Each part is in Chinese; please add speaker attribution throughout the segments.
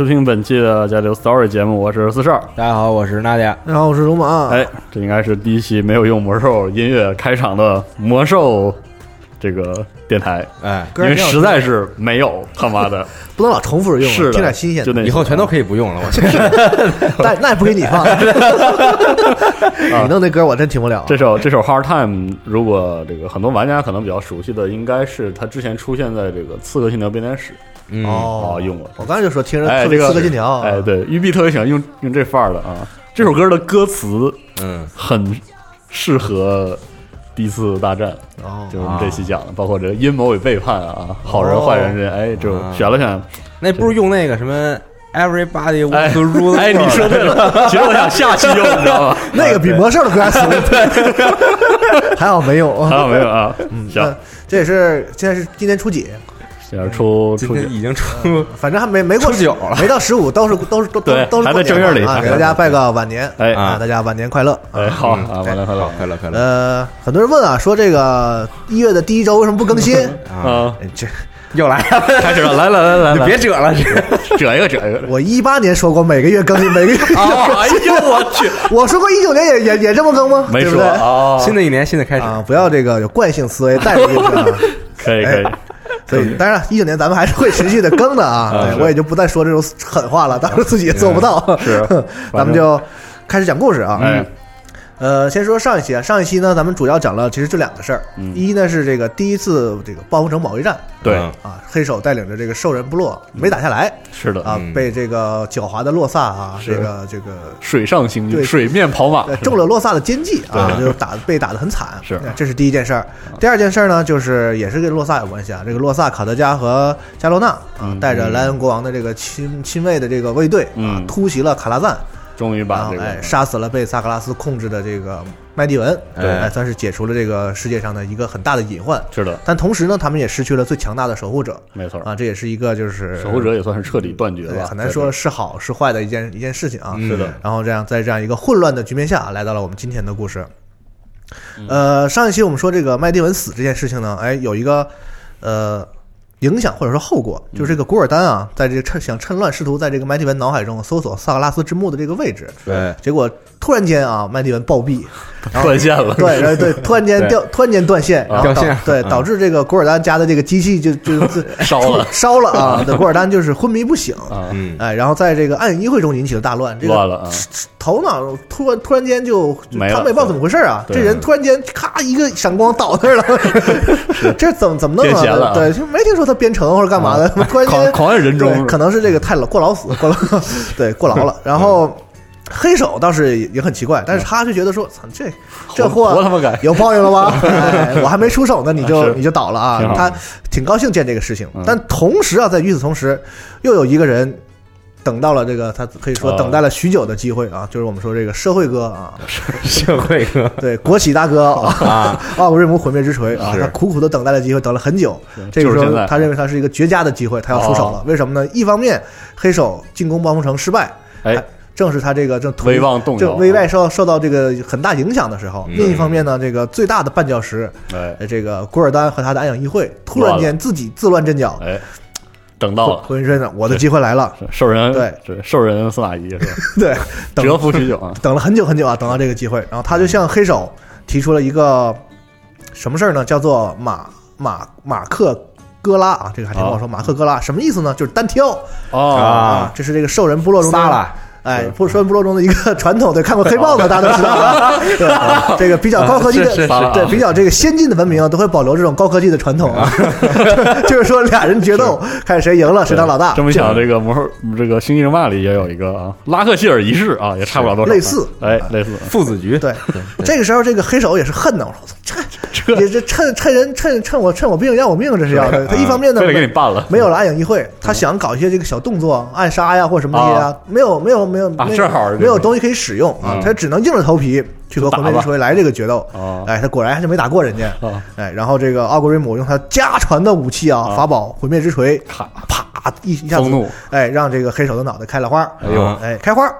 Speaker 1: 收听本期的《加流 Story》节目，我是四少。
Speaker 2: 大家好，我是娜迪亚。
Speaker 3: 大家好，我是龙马。
Speaker 1: 哎，这应该是第一期没有用魔兽音乐开场的魔兽这个电台。
Speaker 2: 哎，
Speaker 1: 因为实在是没有 他妈的，
Speaker 3: 不能老重复着用，
Speaker 1: 是
Speaker 3: 听点新鲜
Speaker 1: 的。
Speaker 2: 以后全都可以不用了，我去。
Speaker 3: 那那也不给你放。你弄那歌我真听不了。
Speaker 1: 这首这首《Hard Time》，如果这个很多玩家可能比较熟悉的，应该是他之前出现在这个《刺客信条：编年史》。
Speaker 3: 哦，
Speaker 1: 用过。
Speaker 3: 我刚才就说听着
Speaker 1: 特别
Speaker 3: 刺客信条，
Speaker 1: 哎，对，玉碧特别喜欢用用这范儿的啊。这首歌的歌词，
Speaker 2: 嗯，
Speaker 1: 很适合第一次大战。
Speaker 3: 哦，
Speaker 1: 就是我们这期讲的，包括这个阴谋与背叛啊，好人坏人这，哎，就选了选。
Speaker 2: 那不如用那个什么 Everybody wants to rule？
Speaker 1: 哎，你说对了。其实我想下期用，你知道吗？
Speaker 3: 那个比魔兽的歌词还好没有，
Speaker 1: 还好没有啊。嗯，行，
Speaker 3: 这也是现在是今年初几？
Speaker 1: 现在出，
Speaker 2: 今天已经出，
Speaker 3: 反正还没没过
Speaker 2: 九了，
Speaker 3: 没到十五，都是都是都都都是
Speaker 1: 还在正月里
Speaker 3: 啊！给大家拜个晚年，
Speaker 1: 哎
Speaker 3: 啊，大家晚年快乐，
Speaker 1: 哎好啊，晚年快乐，
Speaker 2: 快乐快乐。
Speaker 3: 呃，很多人问啊，说这个一月的第一周为什么不更新
Speaker 1: 啊？
Speaker 3: 这
Speaker 2: 又来了，
Speaker 1: 开始了，来来来来，
Speaker 2: 别折了，
Speaker 1: 折 一个折一个。
Speaker 3: 我一八年说过每个月更新，每个月。
Speaker 1: 哎呦我去！
Speaker 3: 我说过一九年也也也这么更吗？
Speaker 1: 没说
Speaker 3: 啊。
Speaker 2: 新的一年新的开始
Speaker 3: 啊，不要这个有惯性思维带着进去啊。
Speaker 1: 可以可以。
Speaker 3: 所以，当然，一九年咱们还是会持续的更的啊！对我也就不再说这种狠话了，当时自己也做不到。
Speaker 1: 是，
Speaker 3: 咱们就开始讲故事啊。呃，先说上一期啊，上一期呢，咱们主要讲了其实就两个事儿。一呢是这个第一次这个暴风城保卫战，
Speaker 1: 对。
Speaker 3: 啊，黑手带领着这个兽人部落没打下来，
Speaker 1: 是的。
Speaker 3: 啊，被这个狡猾的洛萨啊，这个这个。
Speaker 1: 水上行军，水面跑马，
Speaker 3: 中了洛萨的奸计啊，就打被打的很惨。
Speaker 1: 是，
Speaker 3: 这是第一件事儿。第二件事儿呢，就是也是跟洛萨有关系啊。这个洛萨、卡德加和加洛纳啊，带着莱恩国王的这个亲亲卫的这个卫队啊，突袭了卡拉赞。
Speaker 1: 终于把这个
Speaker 3: 哎杀死了被萨格拉斯控制的这个麦蒂文，
Speaker 1: 对，
Speaker 3: 算是解除了这个世界上的一个很大的隐患。
Speaker 1: 是的，
Speaker 3: 但同时呢，他们也失去了最强大的守护者。
Speaker 1: 没错
Speaker 3: 啊，这也是一个就是
Speaker 1: 守护者也算是彻底断绝了，
Speaker 3: 很难说是好是坏的一件一件事情啊。
Speaker 1: 是的，
Speaker 3: 然后这样在这样一个混乱的局面下来到了我们今天的故事。呃，上一期我们说这个麦蒂文死这件事情呢，哎，有一个呃。影响或者说后果，就是这个古尔丹啊，在这个趁想趁乱试图在这个麦迪文脑海中搜索萨格拉斯之墓的这个位置，
Speaker 2: 对，
Speaker 3: 结果突然间啊，麦迪文暴毙，
Speaker 1: 断线了，
Speaker 3: 对对，突然间掉，突然间断线，
Speaker 2: 掉线，
Speaker 3: 对，导致这个古尔丹家的这个机器就就
Speaker 1: 烧了，
Speaker 3: 烧了啊，这古尔丹就是昏迷不醒，
Speaker 1: 嗯，
Speaker 3: 哎，然后在这个暗影议会中引起了大乱，这个
Speaker 1: 乱了啊，
Speaker 3: 头脑突然突然间就，他们也不知道怎么回事啊，这人突然间咔一个闪光倒那儿了，这怎么怎么弄啊？对，就没听说他编程或者干嘛的。突然间
Speaker 1: 狂狂人中，
Speaker 3: 可能是这个太老过劳死，过劳对过劳了。然后黑手倒是也很奇怪，但是他就觉得说，操，这这
Speaker 1: 活
Speaker 3: 货
Speaker 1: 他妈该。
Speaker 3: 有报应了吧？哎，我还没出手呢，你就你就倒了。啊他挺高兴见这个事情。
Speaker 1: 嗯，
Speaker 3: 但同时啊，在与此同时，又有一个人等到了这个他可以说
Speaker 1: 啊
Speaker 3: 等待了许久的机会啊，就是我们说这个社会哥啊，
Speaker 2: 社会哥。
Speaker 3: 对，国企大哥啊，
Speaker 2: 啊，
Speaker 3: 奥格瑞姆毁灭之锤啊，他苦苦的等待了机会，等了很久。这个时候，他认为他是一个绝佳的机会，他要出手了。为什么呢？一方面，黑手进攻暴风城失败，
Speaker 1: 哎，
Speaker 3: 正是他这个正土
Speaker 1: 威望动摇
Speaker 3: 正威外受受到这个很大影响的时候。
Speaker 2: 嗯
Speaker 3: 另一方面呢，这个最大的绊脚石，这个古尔丹和他的暗影议会突然间自己自乱阵脚，
Speaker 1: 哎，等到了，
Speaker 3: 浑身呢，我的机会来了。
Speaker 1: 兽人
Speaker 3: 对
Speaker 1: 是兽人司马懿是吧？
Speaker 3: 对，
Speaker 1: 蛰伏许久啊，
Speaker 3: 等了很久很久啊，等到这个机会，然后他就向黑手提出了一个什么事儿呢？叫做马马马克哥拉啊，这个还挺不好说。马克哥拉什么意思呢？就是单挑
Speaker 1: 哦，
Speaker 2: 啊
Speaker 3: 这是这个兽人部落中的
Speaker 2: 撒了，
Speaker 3: 哎，不说部落中的一个 传统。对，看过黑豹的大家都知道啊。对，这个比较高科技的，对比较这个先进的文明啊，都会保留这种高科技的传统啊。就是说俩人决斗，看谁赢了谁当老大。
Speaker 1: 这么想，这个魔兽这个星际争霸里也有一个啊，拉克希尔仪式啊，也差不了多少，
Speaker 3: 类似
Speaker 1: 哎，类似，
Speaker 2: 父子局，
Speaker 3: 对，这个时候这个黑手也是恨呐，我操这这也是趁趁人趁趁我趁我病要我命，这是要的。他一方面呢
Speaker 1: 非得给你办了，
Speaker 3: 没有了暗影议会，他想搞一些这个小动作，暗杀呀或者什么这些啊，没有没有没有
Speaker 1: 啊
Speaker 3: 没有没有东西可以使用啊
Speaker 1: 嗯，
Speaker 3: 他只能硬着头皮去和
Speaker 1: 就打吧
Speaker 3: 魂灭之锤来这个决斗。
Speaker 1: 哦
Speaker 3: 哎，他果然还是没打过人家。
Speaker 1: 啊，
Speaker 3: 哎，然后这个奥格瑞姆用他家传的武器啊，
Speaker 1: 啊
Speaker 3: 法宝毁灭之锤，
Speaker 1: 啪，
Speaker 3: 啪一一下子哎，让这个黑手的脑袋开了花。
Speaker 1: 哎呦，
Speaker 3: 哎，开花，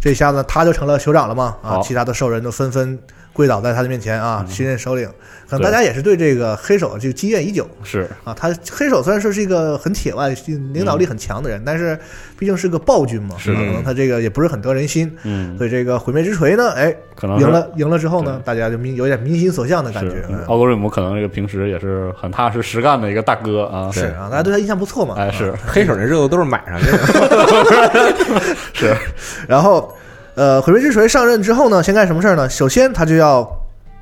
Speaker 3: 这下子他就成了酋长了嘛啊！其他的兽人都纷纷跪倒在他的面前啊，新任首领。可能大家也是对这个黑手这个积怨已久。
Speaker 1: 是。
Speaker 3: 啊。他黑手虽然说是一个很铁腕、领导力很强的人，但是毕竟是个暴君嘛，
Speaker 1: 是的。
Speaker 3: 可能他这个也不是很得人心。
Speaker 1: 嗯，
Speaker 3: 所以这个毁灭之锤呢，哎，
Speaker 1: 可能
Speaker 3: 赢了赢了之后呢，大家就民有点民心所向的感觉。嗯。
Speaker 1: 奥格瑞姆可能这个平时也是很踏实实干的一个大哥啊，
Speaker 3: 是啊，大家对他印象不错嘛。
Speaker 1: 哎是。
Speaker 3: 啊。
Speaker 2: 黑手那热度都是买上去的，
Speaker 1: 是，
Speaker 3: 然后，呃，毁灭之锤上任之后呢，先干什么事儿呢？首先，他就要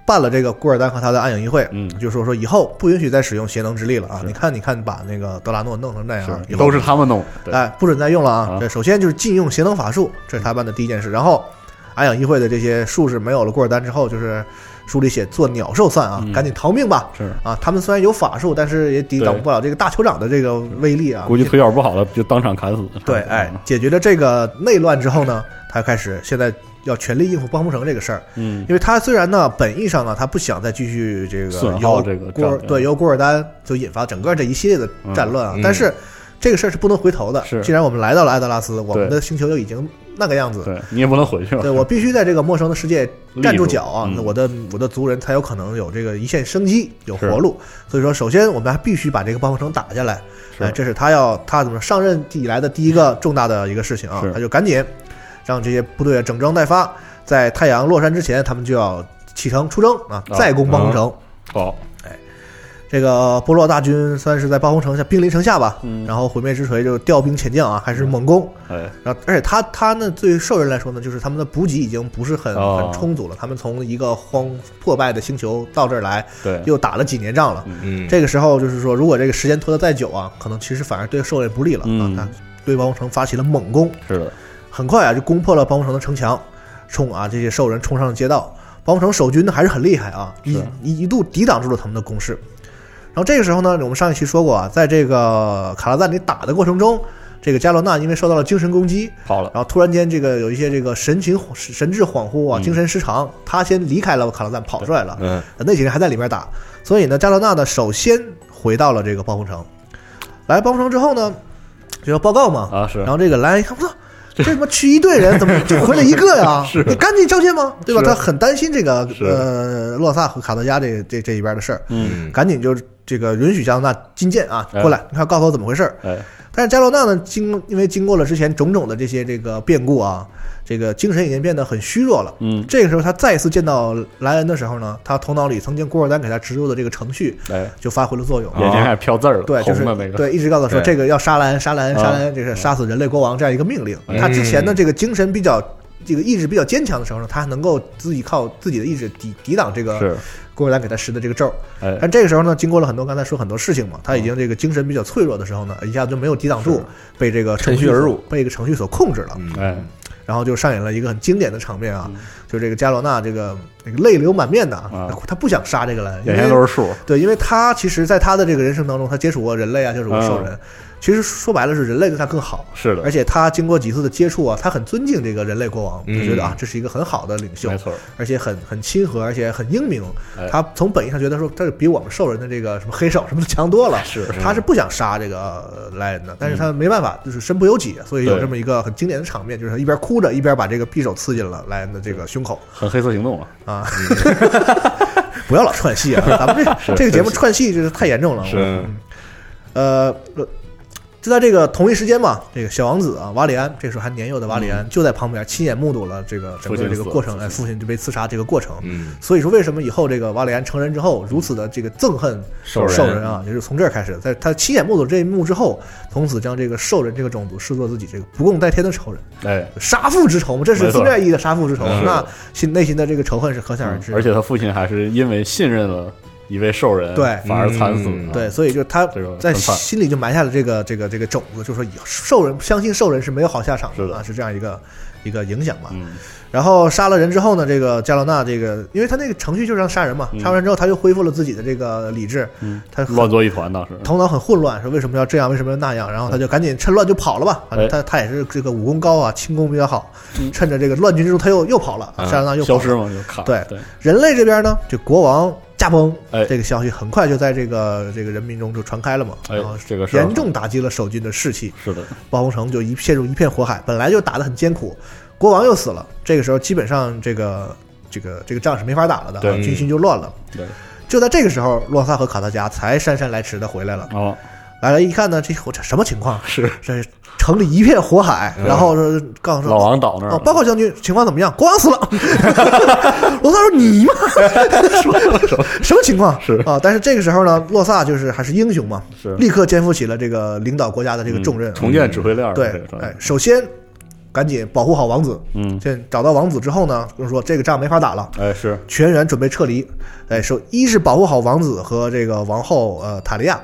Speaker 3: 办了这个古尔丹和他的暗影议会，
Speaker 1: 嗯
Speaker 3: 就说说以后不允许再使用邪能之力了啊！你看，你看，把那个德拉诺弄成那样
Speaker 1: 都是他们弄，对，
Speaker 3: 哎，不准再用了啊！
Speaker 1: 啊
Speaker 3: 这首先就是禁用邪能法术，这是他办的第一件事。然后，暗影议会的这些术士没有了古尔丹之后，就是书里写做鸟兽散啊，
Speaker 1: 嗯。
Speaker 3: 赶紧逃命吧！
Speaker 1: 是，
Speaker 3: 啊，他们虽然有法术，但是也抵挡不了这个大酋长的这个威力啊！
Speaker 1: 估计腿脚不好了就当场砍死，
Speaker 3: 对，哎，解决了这个内乱之后呢，他开始现在要全力应付暴风城这个事儿。
Speaker 1: 嗯，
Speaker 3: 因为他虽然呢本意上呢，他不想再继续这个
Speaker 1: 损耗
Speaker 3: 由
Speaker 1: 这个
Speaker 3: 对由古尔丹就引发整个这一系列的战乱啊，
Speaker 2: 嗯。
Speaker 3: 但是这个事儿是不能回头的。
Speaker 1: 是。
Speaker 3: 既然我们来到了艾德拉斯，我们的星球就已经那个样子，
Speaker 1: 对你也不能回去了，
Speaker 3: 对我必须在这个陌生的世界站住脚啊我的我的族人才有可能有这个一线生机，有活路。所以说，首先我们还必须把这个暴风城打下来。这是他要他怎么上任以来的第一个重大的一个事情啊
Speaker 1: 是，
Speaker 3: 他就赶紧让这些部队整装待发，在太阳落山之前，他们就要启程出征啊，
Speaker 1: 啊。
Speaker 3: 再攻暴风城。
Speaker 1: 好，
Speaker 3: 这个波洛大军算是在暴风城下兵临城下吧，
Speaker 1: 嗯
Speaker 3: 然后毁灭之锤就调兵遣将啊，还是猛攻。
Speaker 1: 哎，
Speaker 3: 然后，而且他他呢，对于兽人来说呢，就是他们的补给已经不是很
Speaker 1: 哦
Speaker 3: 很充足了。他们从一个荒破败的星球到这儿来，
Speaker 1: 对，
Speaker 3: 又打了几年仗了。
Speaker 2: 嗯，
Speaker 3: 这个时候就是说，如果这个时间拖得再久啊，可能其实反而对兽人不利了啊
Speaker 1: 嗯。
Speaker 3: 他对暴风城发起了猛攻，
Speaker 1: 是的，
Speaker 3: 很快啊就攻破了暴风城的城墙，冲啊这些兽人冲上了街道。暴风城守军呢还是很厉害啊，一一一度抵挡住了他们的攻势。然后这个时候呢，我们上一期说过啊，在这个卡拉赞里打的过程中，这个加罗纳因为受到了精神攻击，
Speaker 1: 好了，
Speaker 3: 然后突然间这个有一些这个神情神志恍惚啊，
Speaker 1: 嗯。
Speaker 3: 精神失常，他先离开了卡拉赞，跑出来了，
Speaker 2: 嗯，
Speaker 3: 那几个人还在里面打，所以呢，加罗纳呢首先回到了这个暴风城，来暴风城之后呢，就要报告嘛，
Speaker 1: 啊是。
Speaker 3: 然，后这个莱恩一看，我操。这他妈去一队人，怎么就回来一个呀？
Speaker 1: 是。
Speaker 3: 你赶紧交接吗？对吧？他很担心这个呃洛萨和卡德加这这这一边的事儿，
Speaker 1: 嗯，
Speaker 3: 赶紧就这个允许加罗纳觐见啊，
Speaker 1: 哎
Speaker 3: 过来，你看告诉我怎么回事儿。
Speaker 1: 哎，
Speaker 3: 但是加罗纳呢，经因为经过了之前种种的这些这个变故啊，这个精神已经变得很虚弱了。
Speaker 1: 嗯，
Speaker 3: 这个时候，他再次见到莱恩的时候呢，他头脑里曾经古尔丹给他植入的这个程序
Speaker 1: 哎，
Speaker 3: 就发挥了作用。
Speaker 1: 眼睛开始飘字儿了，
Speaker 3: 对，就是
Speaker 1: 那个，
Speaker 3: 对，一直告诉说这个要杀莱恩，杀莱恩，
Speaker 1: 啊
Speaker 3: 杀莱恩，这是杀死人类国王这样一个命令。
Speaker 1: 嗯
Speaker 3: 他之前的这个精神比较。这个意志比较坚强的时候呢，他还能够自己靠自己的意志抵抵挡这个
Speaker 1: 是，
Speaker 3: 古尔丹给他施的这个咒。
Speaker 1: 哎，
Speaker 3: 但这个时候呢，经过了很多刚才说很多事情嘛，他已经这个精神比较脆弱的时候呢，一下子就没有抵挡住，被这个
Speaker 2: 趁虚
Speaker 3: 程序
Speaker 2: 而入。
Speaker 3: 被一个程序所控制了。
Speaker 2: 嗯。
Speaker 1: 哎，
Speaker 3: 然后就上演了一个很经典的场面啊，
Speaker 1: 嗯。
Speaker 3: 就这个加罗纳这个那个泪流满面的
Speaker 1: 啊
Speaker 3: 他不想杀这个人，
Speaker 1: 眼前都是数，
Speaker 3: 对，因为他其实在他的这个人生当中，他接触过人类啊，接触过兽
Speaker 1: 嗯。
Speaker 3: 人，其实说白了是人类对他更好。
Speaker 1: 是的
Speaker 3: 而，且他经过几次的接触啊，他很尊敬这个人类国王，
Speaker 2: 嗯
Speaker 3: 他觉得啊，这是一个很好的领袖
Speaker 1: 没，错，
Speaker 3: 而且很很亲和，而且很英明
Speaker 1: 哎。
Speaker 3: 他从本意上觉得说，他是比我们兽人的这个什么黑手什么的强多了。
Speaker 1: 是
Speaker 3: 他是不想杀这个呃莱恩的，但是他没办法，就是身不由己，所以有这么一个很经典的场面，就是他一边哭着，一边把这个匕首刺进了莱恩的这个胸口
Speaker 1: 很黑色行动了，
Speaker 3: 啊。不要老串戏啊！咱们这
Speaker 1: 是
Speaker 3: 这个节目串戏就是太严重了。
Speaker 1: 是
Speaker 3: 呃，呃就在这个同一时间嘛，这个小王子啊，瓦里安，这时候还年幼的瓦里安、就在旁边亲眼目睹了这个整个这个过程，哎，父亲就被刺杀这个过程。
Speaker 2: 嗯，
Speaker 3: 所以说，为什么以后这个瓦里安成人之后如此的这个憎恨
Speaker 2: 兽人。
Speaker 3: 兽人啊，也是从这儿开始，在他亲眼目睹这一幕之后，从此将这个兽人这个种族视作自己这个不共戴天的仇人，
Speaker 1: 哎，
Speaker 3: 杀父之仇嘛，这是
Speaker 1: 没错。
Speaker 3: 字面意义的杀父之仇，
Speaker 2: 嗯。
Speaker 3: 那心内心的这个仇恨是可想而知
Speaker 1: 而且他父亲还是因为信任了一位兽人，
Speaker 3: 对
Speaker 1: 反而惨死
Speaker 2: 嗯
Speaker 1: 了，
Speaker 3: 对，所以就他在心里就埋下了这个这个这个种子，就说以后兽人相信兽人是没有好下场
Speaker 1: 是的
Speaker 3: 啊，是这样一个一个影响吧。
Speaker 1: 嗯，
Speaker 3: 然后杀了人之后呢，这个加罗纳这个，因为他那个程序就是让杀人嘛，
Speaker 1: 嗯
Speaker 3: 杀完人之后他又恢复了自己的这个理智，
Speaker 1: 嗯
Speaker 3: 他
Speaker 1: 乱作一团当时，
Speaker 3: 头脑很混乱，说为什么要这样，为什么要那样，然后他就赶紧趁乱就跑了吧。反正他他也是这个武功高啊，轻功比较好，趁着这个乱军之中他又又跑了，
Speaker 2: 嗯
Speaker 3: 加罗纳又跑了
Speaker 1: 消失嘛，就卡，
Speaker 3: 对
Speaker 1: 对，
Speaker 3: 人类这边呢，这国王驾崩，
Speaker 1: 哎。
Speaker 3: 这个消息很快就在这个这个人民中就传开了嘛，
Speaker 1: 哎
Speaker 3: 然后
Speaker 1: 这个
Speaker 3: 严重打击了守军的士气，
Speaker 1: 是的，
Speaker 3: 暴风城就一陷入一片火海，本来就打得很艰苦，国王又死了，这个时候基本上这个这个这个仗是没法打了的，军心就乱了。
Speaker 1: 对，
Speaker 3: 就在这个时候，洛萨和卡特加才姗姗来迟的回来了。
Speaker 1: 哦，
Speaker 3: 来了一看呢，这我这什么情况？
Speaker 1: 是。
Speaker 3: 这城里一片火海，然后告诉说
Speaker 1: 老王倒那儿
Speaker 3: 哦，报告将军，情况怎么样？国王死了。罗萨 说：“你妈，什么情况？
Speaker 1: 是
Speaker 3: 啊。”但是这个时候呢，洛萨就是还是英雄嘛，
Speaker 1: 是
Speaker 3: 立刻肩负起了这个领导国家的这个重任。
Speaker 1: 嗯重建指挥链
Speaker 3: 对，哎，首先赶紧保护好王子。
Speaker 1: 嗯，
Speaker 3: 先找到王子之后呢，就是说这个仗没法打了，
Speaker 1: 哎是，
Speaker 3: 全员准备撤离。哎，首一是保护好王子和这个王后呃塔利亚，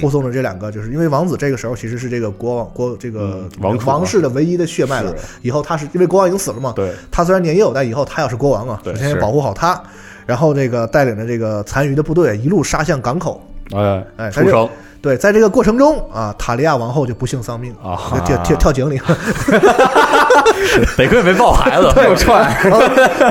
Speaker 3: 护送着这两个，就是因为王子这个时候其实是这个国王国这个
Speaker 1: 嗯王
Speaker 3: 王室的唯一的血脉了。以后他是因为国王已经死了嘛，
Speaker 1: 对，
Speaker 3: 他虽然年幼，但以后他要是国王啊，首先要保护好他。然后这个带领着这个残余的部队一路杀向港口。
Speaker 1: 哎
Speaker 3: 哎
Speaker 1: 出生
Speaker 3: 对，在这个过程中啊，塔利亚王后就不幸丧命
Speaker 1: 啊
Speaker 3: 跳跳跳井里。
Speaker 1: 得亏没抱孩子，
Speaker 2: 又串，
Speaker 3: 然后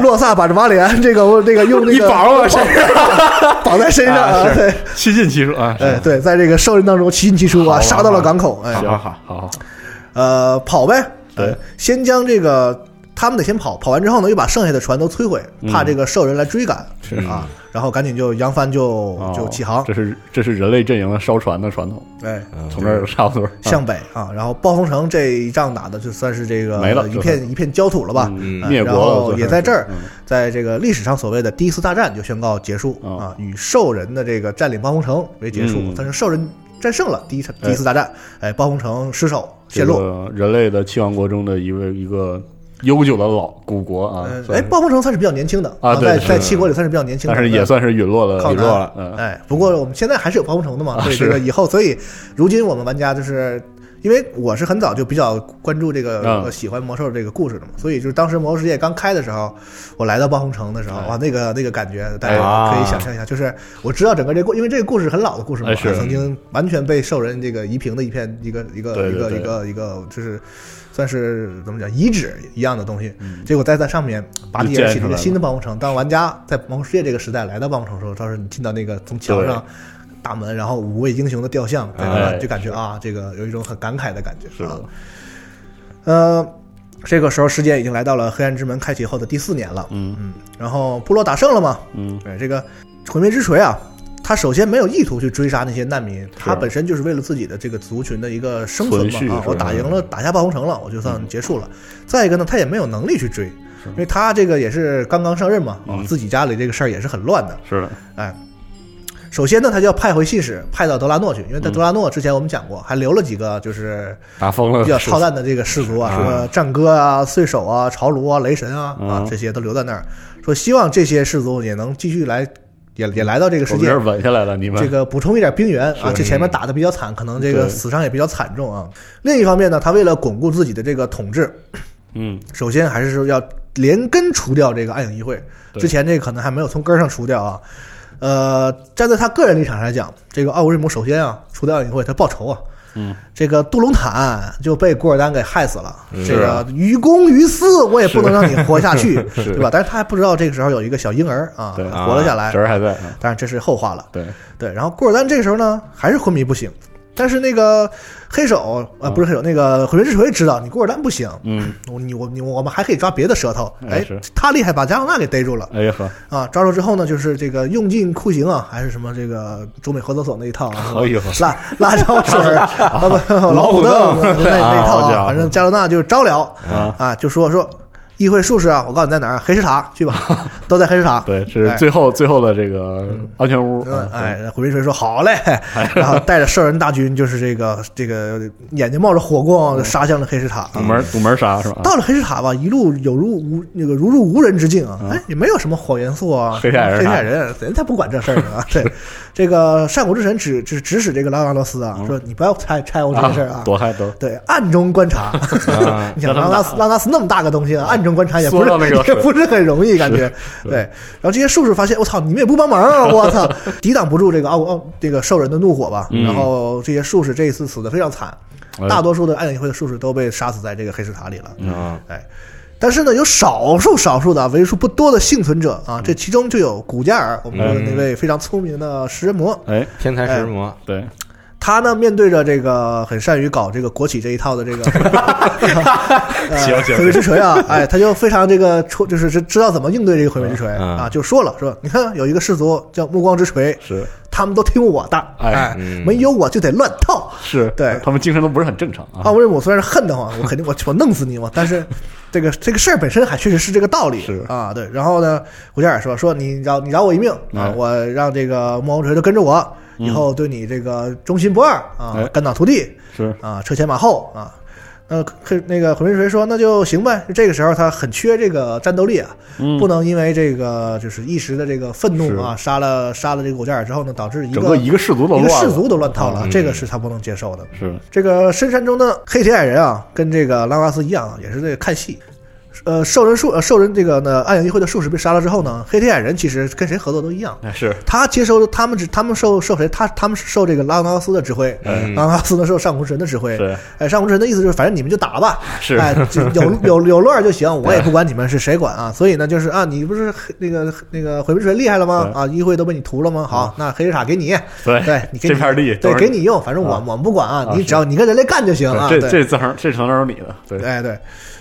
Speaker 3: 洛萨把这马里安这个这个用这个
Speaker 1: 一绑我身
Speaker 3: 上，绑在身上啊，对，
Speaker 1: 七进七出啊，
Speaker 3: 哎对，在这个兽人当中七进七出啊，杀到了港口，哎，
Speaker 1: 行
Speaker 2: 好好
Speaker 1: 好好，
Speaker 3: 呃，跑呗，
Speaker 1: 对
Speaker 3: 呃，先将这个他们得先跑，跑完之后呢，又把剩下的船都摧毁，
Speaker 1: 嗯。
Speaker 3: 怕这个兽人来追赶，
Speaker 1: 是。
Speaker 3: 啊，然后赶紧就扬帆就
Speaker 1: 哦。
Speaker 3: 就起航，
Speaker 1: 这是这是人类阵营的烧船的传统，
Speaker 3: 哎，
Speaker 1: 从这儿差不多
Speaker 3: 向北啊，然后暴风城这一仗打的就算是这个
Speaker 1: 没了
Speaker 3: 一片一片焦土了吧，
Speaker 1: 嗯
Speaker 3: 哎
Speaker 1: 灭国了
Speaker 3: 然后也在这儿
Speaker 1: 嗯，
Speaker 3: 在这个历史上所谓的第一次大战就宣告结束
Speaker 1: 哦
Speaker 3: 啊，与兽人的这个占领暴风城为结束
Speaker 1: 嗯，
Speaker 3: 但是兽人战胜了第一场第一次大战，哎，暴风城失守陷落。
Speaker 1: 这个人类的七王国中的一位一个悠久的老古国啊
Speaker 3: 呃，，哎，暴风城算是比较年轻的
Speaker 1: 啊
Speaker 3: 在在七国里算是比较年轻的，
Speaker 1: 但是也算是陨落了，陨落了，嗯，
Speaker 3: 哎，不过我们现在还是有暴风城的嘛，
Speaker 1: 啊
Speaker 3: 所以这个以后，所以如今我们玩家就是。因为我是很早就比较关注这个、喜欢魔兽这个故事的嘛，所以就是当时魔兽世界刚开的时候，我来到暴风城的时候，
Speaker 1: 哎。
Speaker 3: 哇，那个那个感觉，大家
Speaker 2: 啊
Speaker 3: 可以想象一下，就是我知道整个这故，因为这个故事很老的故事嘛，曾经完全被兽人这个夷平的一片一个一个
Speaker 1: 对对对
Speaker 3: 一个一个一个，就是算是怎么讲遗址一样的东西。
Speaker 1: 嗯
Speaker 3: 结果在在上面拔地
Speaker 1: 就
Speaker 3: 而起了一个新的暴风城。当玩家在魔兽世界这个时代来到暴风城的时候，到时候你进到那个从墙上大门，然后五位英雄的雕像，就感觉啊，这个有一种很感慨的感觉。啊
Speaker 1: 是的，
Speaker 3: 呃，这个时候时间已经来到了黑暗之门开启后的第四年了。
Speaker 1: 嗯
Speaker 3: 嗯，然后部落打胜了嘛？
Speaker 1: 嗯，
Speaker 3: 对，这个毁灭之锤啊，他首先没有意图去追杀那些难民，他本身就是为了自己的这个族群的一个生存嘛啊，我打赢了，打下暴风城了，我就算结束了。再一个呢，他也没有能力去追，因为他这个也是刚刚上任嘛，自己家里这个事儿也是很乱的。
Speaker 1: 是的，
Speaker 3: 哎，首先呢，他就要派回信使，派到德拉诺去，因为在
Speaker 1: 嗯。
Speaker 3: 德拉诺之前我们讲过，还留了几个就是
Speaker 1: 打疯了，
Speaker 3: 比较操蛋的这个氏族啊，
Speaker 1: 是。
Speaker 3: 什么战歌啊、碎手啊、朝卢啊、雷神啊啊
Speaker 1: 嗯，
Speaker 3: 这些都留在那儿，说希望这些氏族也能继续来，也也来到这个世界
Speaker 1: 这，稳下来了，你们
Speaker 3: 这个补充一点兵源啊，这前面打的比较惨，可能这个死伤也比较惨重啊。另一方面呢，他为了巩固自己的这个统治，
Speaker 1: 嗯，
Speaker 3: 首先还是说要连根除掉这个暗影议会，之前这个可能还没有从根儿上除掉啊。呃，站在他个人立场上来讲，这个奥古瑞姆首先啊，除掉暗影议会，他报仇啊。
Speaker 1: 嗯，
Speaker 3: 这个杜隆坦就被古尔丹给害死了，
Speaker 2: 嗯。
Speaker 3: 这个于公于私，我也不能让你活下去，
Speaker 1: 是。
Speaker 3: 对吧？但是他还不知道这个时候有一个小婴儿啊
Speaker 1: 对。
Speaker 3: 活了下来
Speaker 1: 侄，儿还在，啊
Speaker 3: 当然这是后话了。
Speaker 1: 对，
Speaker 3: 对，然后古尔丹这个时候呢还是昏迷不醒，但是那个黑手啊、不是黑手，那个毁灭之锤知道你古尔丹不行，
Speaker 1: 嗯，
Speaker 3: 我你我你我们还可以抓别的舌头，哎他厉害，把加罗纳给逮住了。
Speaker 1: 哎呀呵，
Speaker 3: 啊！抓住之后呢，就是这个用尽酷刑啊，还是什么这个中美合作所那一套啊，
Speaker 1: 哎呦。呵，
Speaker 3: 辣辣椒水儿 啊不老虎凳那那一套啊，反正加罗纳就招了
Speaker 1: 啊。
Speaker 3: 啊，就说说议会术士啊，我告诉你在哪儿，黑石塔去吧，都在黑石塔。
Speaker 1: 对，是
Speaker 3: 哎。
Speaker 1: 最后最后的这个安全屋，
Speaker 3: 嗯，
Speaker 1: 啊，
Speaker 3: 哎，毁灭锤说好嘞，然后带着兽人大军，就是这个这个眼睛冒着火光，杀向了黑石塔。
Speaker 1: 堵门堵门杀是吧？
Speaker 3: 到了黑石塔吧，一路有如无那个如入无人之境啊，哎，也没有什么火元素啊，
Speaker 1: 黑下人
Speaker 3: 黑下人，人才不管这事儿呢啊。对，这个上古之神指指指使这个拉拉罗斯啊，说你不要拆拆我这件事儿啊。
Speaker 1: 躲开都
Speaker 3: 对，暗中观察。
Speaker 2: 啊
Speaker 3: 你想拉拉斯拉拉斯那么大个东西啊，暗中观察也不是 也不是很容易，感觉 对。然后这些术士发现，我操，你们也不帮忙啊！我操，抵挡不住这个奥奥这个兽人的怒火吧？
Speaker 1: 嗯
Speaker 3: 然后这些术士这一次死的非常惨，
Speaker 1: 哎
Speaker 3: 大多数的暗影议会的术士都被杀死在这个黑石塔里了。
Speaker 2: 啊，
Speaker 3: 哎，但是呢，有少数少数的为数不多的幸存者啊，这其中就有古加尔，我们说的那位非常聪明的食人魔。
Speaker 1: 哎，
Speaker 2: 天才食人魔，
Speaker 1: 对，
Speaker 3: 他呢，面对着这个很善于搞这个国企这一套的这个 呃
Speaker 1: 行行
Speaker 3: 毁灭之锤啊，哎，他就非常这个出，就是知知道怎么应对这个毁灭之锤
Speaker 2: 嗯
Speaker 3: 啊，就说了说，你看有一个氏族叫暮光之锤，
Speaker 1: 是，
Speaker 3: 他们都听我的，
Speaker 1: 哎
Speaker 3: 没有我就得乱套。
Speaker 1: 是，
Speaker 3: 对。
Speaker 1: 他们精神都不是很正常啊。
Speaker 3: 奥，维姆虽然是恨得慌，我肯定 我我弄死你嘛，但是这个这个事儿本身还确实是这个道理
Speaker 1: 是。
Speaker 3: 啊，对。然后呢，胡加尔说说你饶你饶我一命啊
Speaker 1: 哎，
Speaker 3: 我让这个莫王锤就跟着我，以后对你这个忠心不二啊
Speaker 1: 哎，
Speaker 3: 肝脑涂地
Speaker 1: 是，
Speaker 3: 啊，车前马后啊。那黑那个毁灭锤说那就行呗，这个时候他很缺这个战斗力啊，
Speaker 1: 嗯
Speaker 3: 不能因为这个就是一时的这个愤怒啊，杀了杀了这个古加尔之后呢，导致一
Speaker 1: 整个一个氏族都
Speaker 3: 一个氏族都乱套了，
Speaker 2: 嗯
Speaker 3: 这个是他不能接受的。
Speaker 1: 是，
Speaker 3: 这个深山中的黑铁矮人啊，跟这个拉瓦斯一样啊，也是这个看戏。呃，兽人术呃兽人这个呢，暗影议会的术士被杀了之后呢，黑铁矮人其实跟谁合作都一样。
Speaker 1: 哎是，
Speaker 3: 他接收他们只他们受受谁他他们是受这个拉纳斯的指挥，
Speaker 1: 嗯。
Speaker 3: 拉纳斯呢受上古神的指挥。
Speaker 1: 是。
Speaker 3: 哎，上古神的意思就是反正你们就打吧，
Speaker 1: 是。
Speaker 3: 哎，就有有有乱就行，我也不管你们是谁管啊。所以呢，就是啊，你不是那个那个毁灭水厉害了吗？啊，议会都被你屠了吗？好，那黑石塔给你，
Speaker 1: 对
Speaker 3: 对你给你
Speaker 1: 这片地
Speaker 3: 对给你用，反正我
Speaker 1: 啊。
Speaker 3: 我们不管啊，你只要你跟人类干就行啊。
Speaker 1: 这
Speaker 3: 对。
Speaker 1: 这层这层都是你的，对，
Speaker 3: 哎对，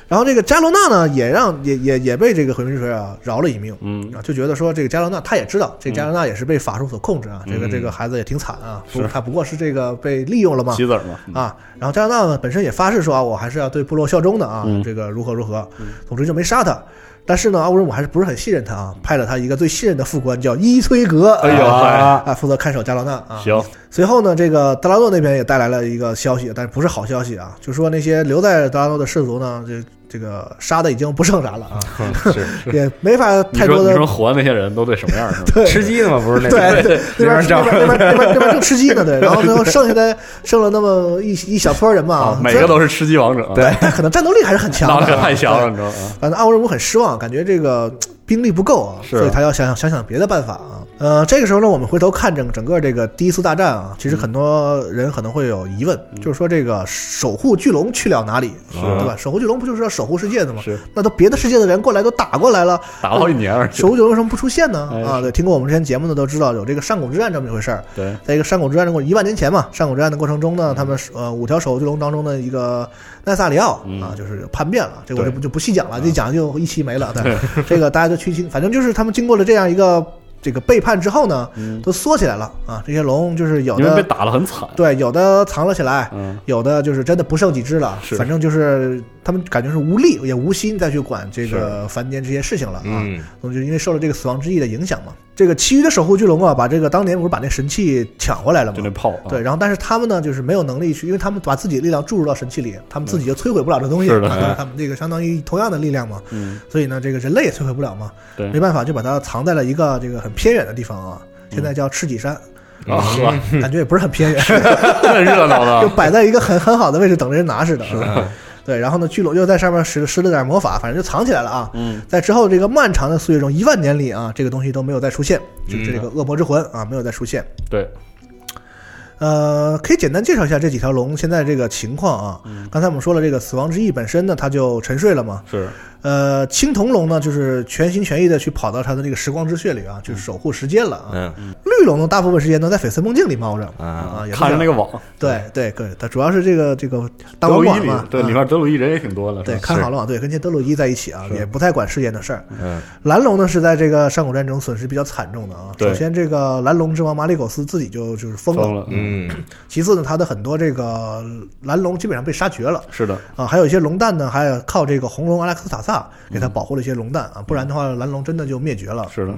Speaker 3: 然后这个加罗纳呢，也让也也也被这个毁灭之锤啊饶了一命。
Speaker 1: 嗯
Speaker 3: 啊，就觉得说这个加罗纳他也知道，这个加罗纳也是被法术所控制啊，这个
Speaker 2: 嗯
Speaker 3: 这个孩子也挺惨啊，不
Speaker 1: 是
Speaker 3: 他不过是这个被利用了嘛
Speaker 1: 棋子嘛，嗯
Speaker 3: 啊。然后加罗纳呢本身也发誓说啊，我还是要对部落效忠的啊，
Speaker 1: 嗯
Speaker 3: 这个如何如何，总之就没杀他。但是呢，奥古姆还是不是很信任他啊，派了他一个最信任的副官叫伊崔格，
Speaker 1: 哎呦
Speaker 3: 啊，啊负责看守加罗纳啊。
Speaker 1: 行，
Speaker 3: 随后呢，这个德拉诺那边也带来了一个消息，但是不是好消息啊，就说那些留在德拉诺的氏族呢，这这个杀的已经不剩啥了啊，
Speaker 2: 是
Speaker 3: 也没法太多的
Speaker 1: 说你说活的那些人都得什么样是吧？
Speaker 3: 对。
Speaker 2: 吃鸡的嘛，不是那
Speaker 3: 对对，那边
Speaker 2: 那边
Speaker 3: 那边那边那边那边正吃鸡呢，对，然后最后剩下的剩了那么一一小撮人嘛
Speaker 1: 啊，，每个都是吃鸡王者，
Speaker 2: 对，
Speaker 3: 但可能战斗力还是很强的啊，
Speaker 1: 那可太强了，你知道吗？
Speaker 3: 反正阿沃尔姆很失望，感觉这个兵力不够啊，
Speaker 1: 是。
Speaker 3: 所以他要想想想想别的办法啊。呃，这个时候呢，我们回头看整整个这个第一次大战啊，其实很多人可能会有疑问，就是说这个守护巨龙去了哪里，
Speaker 1: 是
Speaker 3: 对吧？守护巨龙不就是要守护世界的吗？
Speaker 1: 是
Speaker 3: 那都别的世界的人过来都打过来了，
Speaker 1: 打了好几年，而且
Speaker 3: 守护巨龙为什么不出现呢？啊，对，听过我们之前节目的都知道有这个上古之战这么一回事儿。
Speaker 1: 对，
Speaker 3: 在一个上古之战的过一万年前嘛，上古之战的过程中呢，他们呃五条守护巨龙当中的一个奈萨里奥
Speaker 1: 嗯
Speaker 3: 啊，就是叛变了，这个我就不就不细讲了，一讲就一期没了。对，这个大家就去听，反正就是他们经过了这样一个这个背叛之后呢，
Speaker 1: 嗯，
Speaker 3: 都缩起来了啊。这些龙就是有
Speaker 1: 的被
Speaker 3: 的
Speaker 1: 打了很惨，
Speaker 3: 对，有的藏了起来，
Speaker 1: 嗯，
Speaker 3: 有的就是真的不剩几只了。反正就是他们感觉是无力也无心再去管这个凡间这些事情了啊。
Speaker 2: 嗯。
Speaker 3: 总之，因为受了这个死亡之翼的影响嘛，这个其余的守护巨龙啊，把这个当年不是把那神器抢回来了吗？
Speaker 1: 就？那炮，啊。
Speaker 3: 对，，然后但是他们呢，就是没有能力去，因为他们把自己的力量注入到神器里，他们自己就摧毁不了这东西，
Speaker 1: 是的。
Speaker 3: 啊他们这个相当于同样的力量嘛，
Speaker 1: 嗯，
Speaker 3: 所以呢，这个人类也摧毁不了嘛，
Speaker 1: 对。
Speaker 3: 没办法，就把它藏在了一个这个很偏远的地方啊，现在叫赤脊山，
Speaker 1: 啊，呵，
Speaker 3: 感觉也不是很偏远，
Speaker 1: 那热闹
Speaker 3: 就，摆在一个很很好的位置，等着人拿似的。对，然后呢，巨龙又在上面施施了点魔法，反正就藏起来了啊。
Speaker 1: 嗯
Speaker 3: 在之后这个漫长的岁月中，一万年里啊，这个东西都没有再出现，就是
Speaker 2: 嗯
Speaker 3: 这个恶魔之魂啊，没有再出现。
Speaker 1: 对，
Speaker 3: 呃，可以简单介绍一下这几条龙现在这个情况啊。
Speaker 1: 嗯
Speaker 3: 刚才我们说了，这个死亡之翼本身呢，它就沉睡了嘛。
Speaker 1: 是
Speaker 3: 呃，青铜龙呢，就是全心全意的去跑到他的这个时光之穴里啊，就是守护时间了啊。
Speaker 2: 嗯。
Speaker 3: 绿龙呢，大部分时间都在翡翠梦境里猫着
Speaker 2: 啊
Speaker 3: 啊，也不
Speaker 1: 看着那个网，
Speaker 3: 对对对，它主要是这个这个当
Speaker 1: 德鲁伊里
Speaker 3: 网管嘛，
Speaker 1: 对，
Speaker 3: 啊。
Speaker 1: 里面德鲁伊人也挺多的，
Speaker 3: 对看好了网，对，跟这德鲁伊在一起啊，也不太管世间的事儿。
Speaker 2: 嗯。
Speaker 3: 蓝龙呢是在这个上古战争损失比较惨重的啊。首先，这个蓝龙之王马里苟斯自己就就是疯了；
Speaker 1: 嗯，
Speaker 2: 嗯。
Speaker 3: 其次呢，他的很多这个蓝龙基本上被杀绝了。
Speaker 1: 是的，
Speaker 3: 啊，还有一些龙蛋呢，还有靠这个红龙阿莱克斯塔萨给他保护了一些龙蛋啊，不然的话蓝龙真的就灭绝了。
Speaker 1: 是的，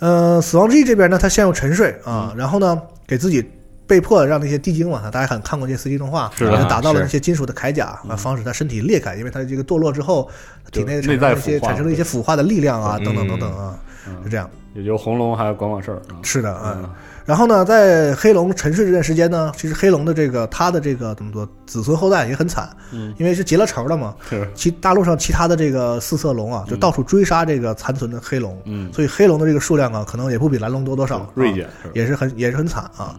Speaker 3: 呃，死亡之翼这边呢，他陷入沉睡啊，然后呢，给自己被迫让那些地精嘛，大家很看过这些 CG 动画，
Speaker 1: 是的
Speaker 3: 给他打造了那些金属的铠甲啊，防止他身体裂开，因为他这个堕落之后，体内产生一些
Speaker 1: 腐化
Speaker 3: 产生了一些腐化的力量啊，
Speaker 2: 嗯。
Speaker 3: 等等等等啊，是这样。
Speaker 1: 也就红龙还要管管事儿啊，
Speaker 3: 是的，嗯
Speaker 1: 嗯。
Speaker 3: 然后呢，在黑龙沉睡这段时间呢，其实黑龙的这个他的这个怎么说，子孙后代也很惨，
Speaker 1: 嗯，
Speaker 3: 因为是结了仇了嘛。
Speaker 1: 是，
Speaker 3: 其大陆上其他的这个四色龙啊，就到处追杀这个残存的黑龙，
Speaker 1: 嗯，
Speaker 3: 所以黑龙的这个数量啊，可能也不比蓝龙多多少，啊
Speaker 1: 锐减
Speaker 3: 也是很也是很惨啊。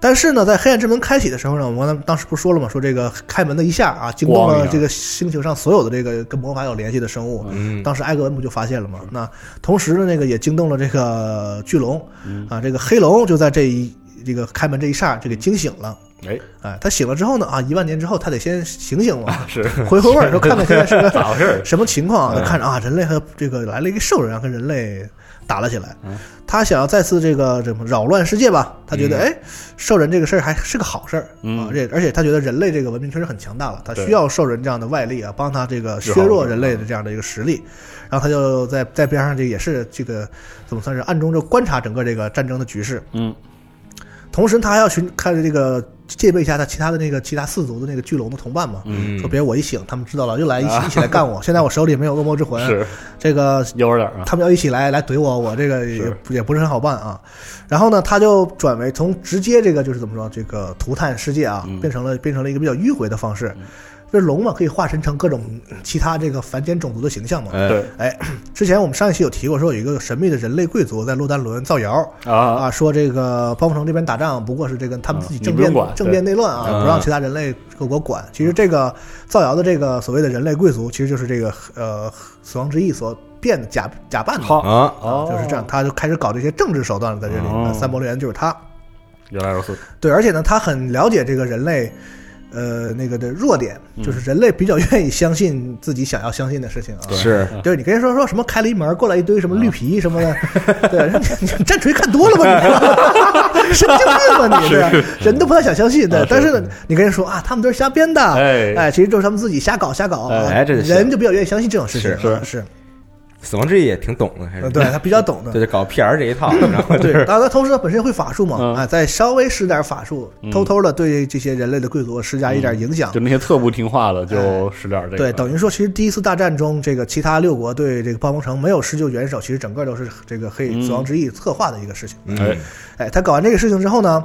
Speaker 3: 但是呢，在黑暗之门开启的时候呢，我们当时不是说了吗？说这个开门的一下啊，惊动了这个星球上所有的这个跟魔法有联系的生物。
Speaker 2: 嗯
Speaker 3: 当时埃格文不就发现了吗？那同时呢，那个也惊动了这个巨龙
Speaker 1: 嗯
Speaker 3: 啊，这个黑龙就在这一这个开门这一刹就给惊醒了。
Speaker 1: 哎，
Speaker 3: 哎，他醒了之后呢，啊，一万年之后他得先醒醒嘛，
Speaker 1: 是
Speaker 3: 回回味儿，说看看现在是个
Speaker 1: 咋回事儿？
Speaker 3: 什么情况啊？看着啊，人类和这个来了一个兽人啊，跟人类打了起来
Speaker 1: 嗯。
Speaker 3: 他想要再次这个什么扰乱世界吧？他觉得
Speaker 2: 嗯
Speaker 3: 哎，兽人这个事儿还是个好事儿啊
Speaker 1: 嗯，
Speaker 3: 这而且他觉得人类这个文明确实很强大了，他需要兽人这样的外力啊，帮他这个削弱人类的这样的一个实力。然后他就在在边上这个也是这个怎么算是暗中就观察整个这个战争的局势，
Speaker 1: 嗯，
Speaker 3: 同时他还要寻看着这个戒备一下他其他的那个其他四族的那个巨龙的同伴嘛。
Speaker 1: 嗯，
Speaker 3: 说别我一醒，他们知道了，又来一起一起来干我。现在我手里没有恶魔之魂，
Speaker 1: 是
Speaker 3: 这个
Speaker 1: 悠着点
Speaker 3: 他们要一起来来怼我，我这个也也不是很好办啊。然后呢，他就转为从直接这个就是怎么说，这个涂炭世界啊，
Speaker 1: 嗯
Speaker 3: 变成了变成了一个比较迂回的方式。这龙嘛，可以化身成各种其他这个凡间种族的形象嘛。
Speaker 2: 哎。
Speaker 1: 对。
Speaker 3: 哎，之前我们上一期有提过，说有一个神秘的人类贵族在洛丹伦造谣
Speaker 1: 啊，
Speaker 3: 啊，说这个暴风城这边打仗不过是这个他们自己
Speaker 1: 啊
Speaker 3: 政变政变内乱啊，不让其他人类各国管。其实这个造谣的这个所谓的人类贵族，其实就是这个呃死亡之翼所变的假假扮的。
Speaker 1: 好。
Speaker 2: 啊
Speaker 1: 哦，
Speaker 3: 就是这样，，他就开始搞这些政治手段了，在这里。三伯元就是他，
Speaker 1: 原来如此，
Speaker 3: 对，而且呢，他很了解这个人类，呃，那个的弱点，就是人类比较愿意相信自己想要相信的事情啊。
Speaker 2: 是。
Speaker 3: 对，你跟人说说什么开了一门，过来一堆什么绿皮什么的，对，你你战锤看多了吧你，神经病吧你，对，人都不太想相信，对
Speaker 1: 啊，
Speaker 3: 但是
Speaker 1: 是。
Speaker 3: 呢，你跟人说啊，他们都是瞎编的，
Speaker 1: 哎。
Speaker 3: 哎，其实就是他们自己瞎搞瞎搞，啊
Speaker 2: 哎这
Speaker 3: 人就比较愿意相信这种事情，
Speaker 2: 是。
Speaker 3: 啊是，
Speaker 2: 死亡之翼也挺懂的，还是？
Speaker 3: 呃对他比较懂的，
Speaker 2: 对，就搞 PR 这一套，然后
Speaker 3: 对，
Speaker 2: 是
Speaker 3: 当然他同时他本身会法术嘛，
Speaker 1: 嗯。
Speaker 3: 啊，再稍微施点法术，
Speaker 1: 嗯。
Speaker 3: 偷偷的对这些人类的贵族施加一点影响。
Speaker 1: 就。那些特不听话的，就使点这个，
Speaker 3: 对，等于说，其实第一次大战中，这个其他六国对这个暴风城没有施救援手，其实整个都是这个黑
Speaker 1: 嗯。
Speaker 3: 死亡之翼策划的一个事情。
Speaker 2: 嗯。
Speaker 1: 哎，
Speaker 3: 哎，他搞完这个事情之后呢，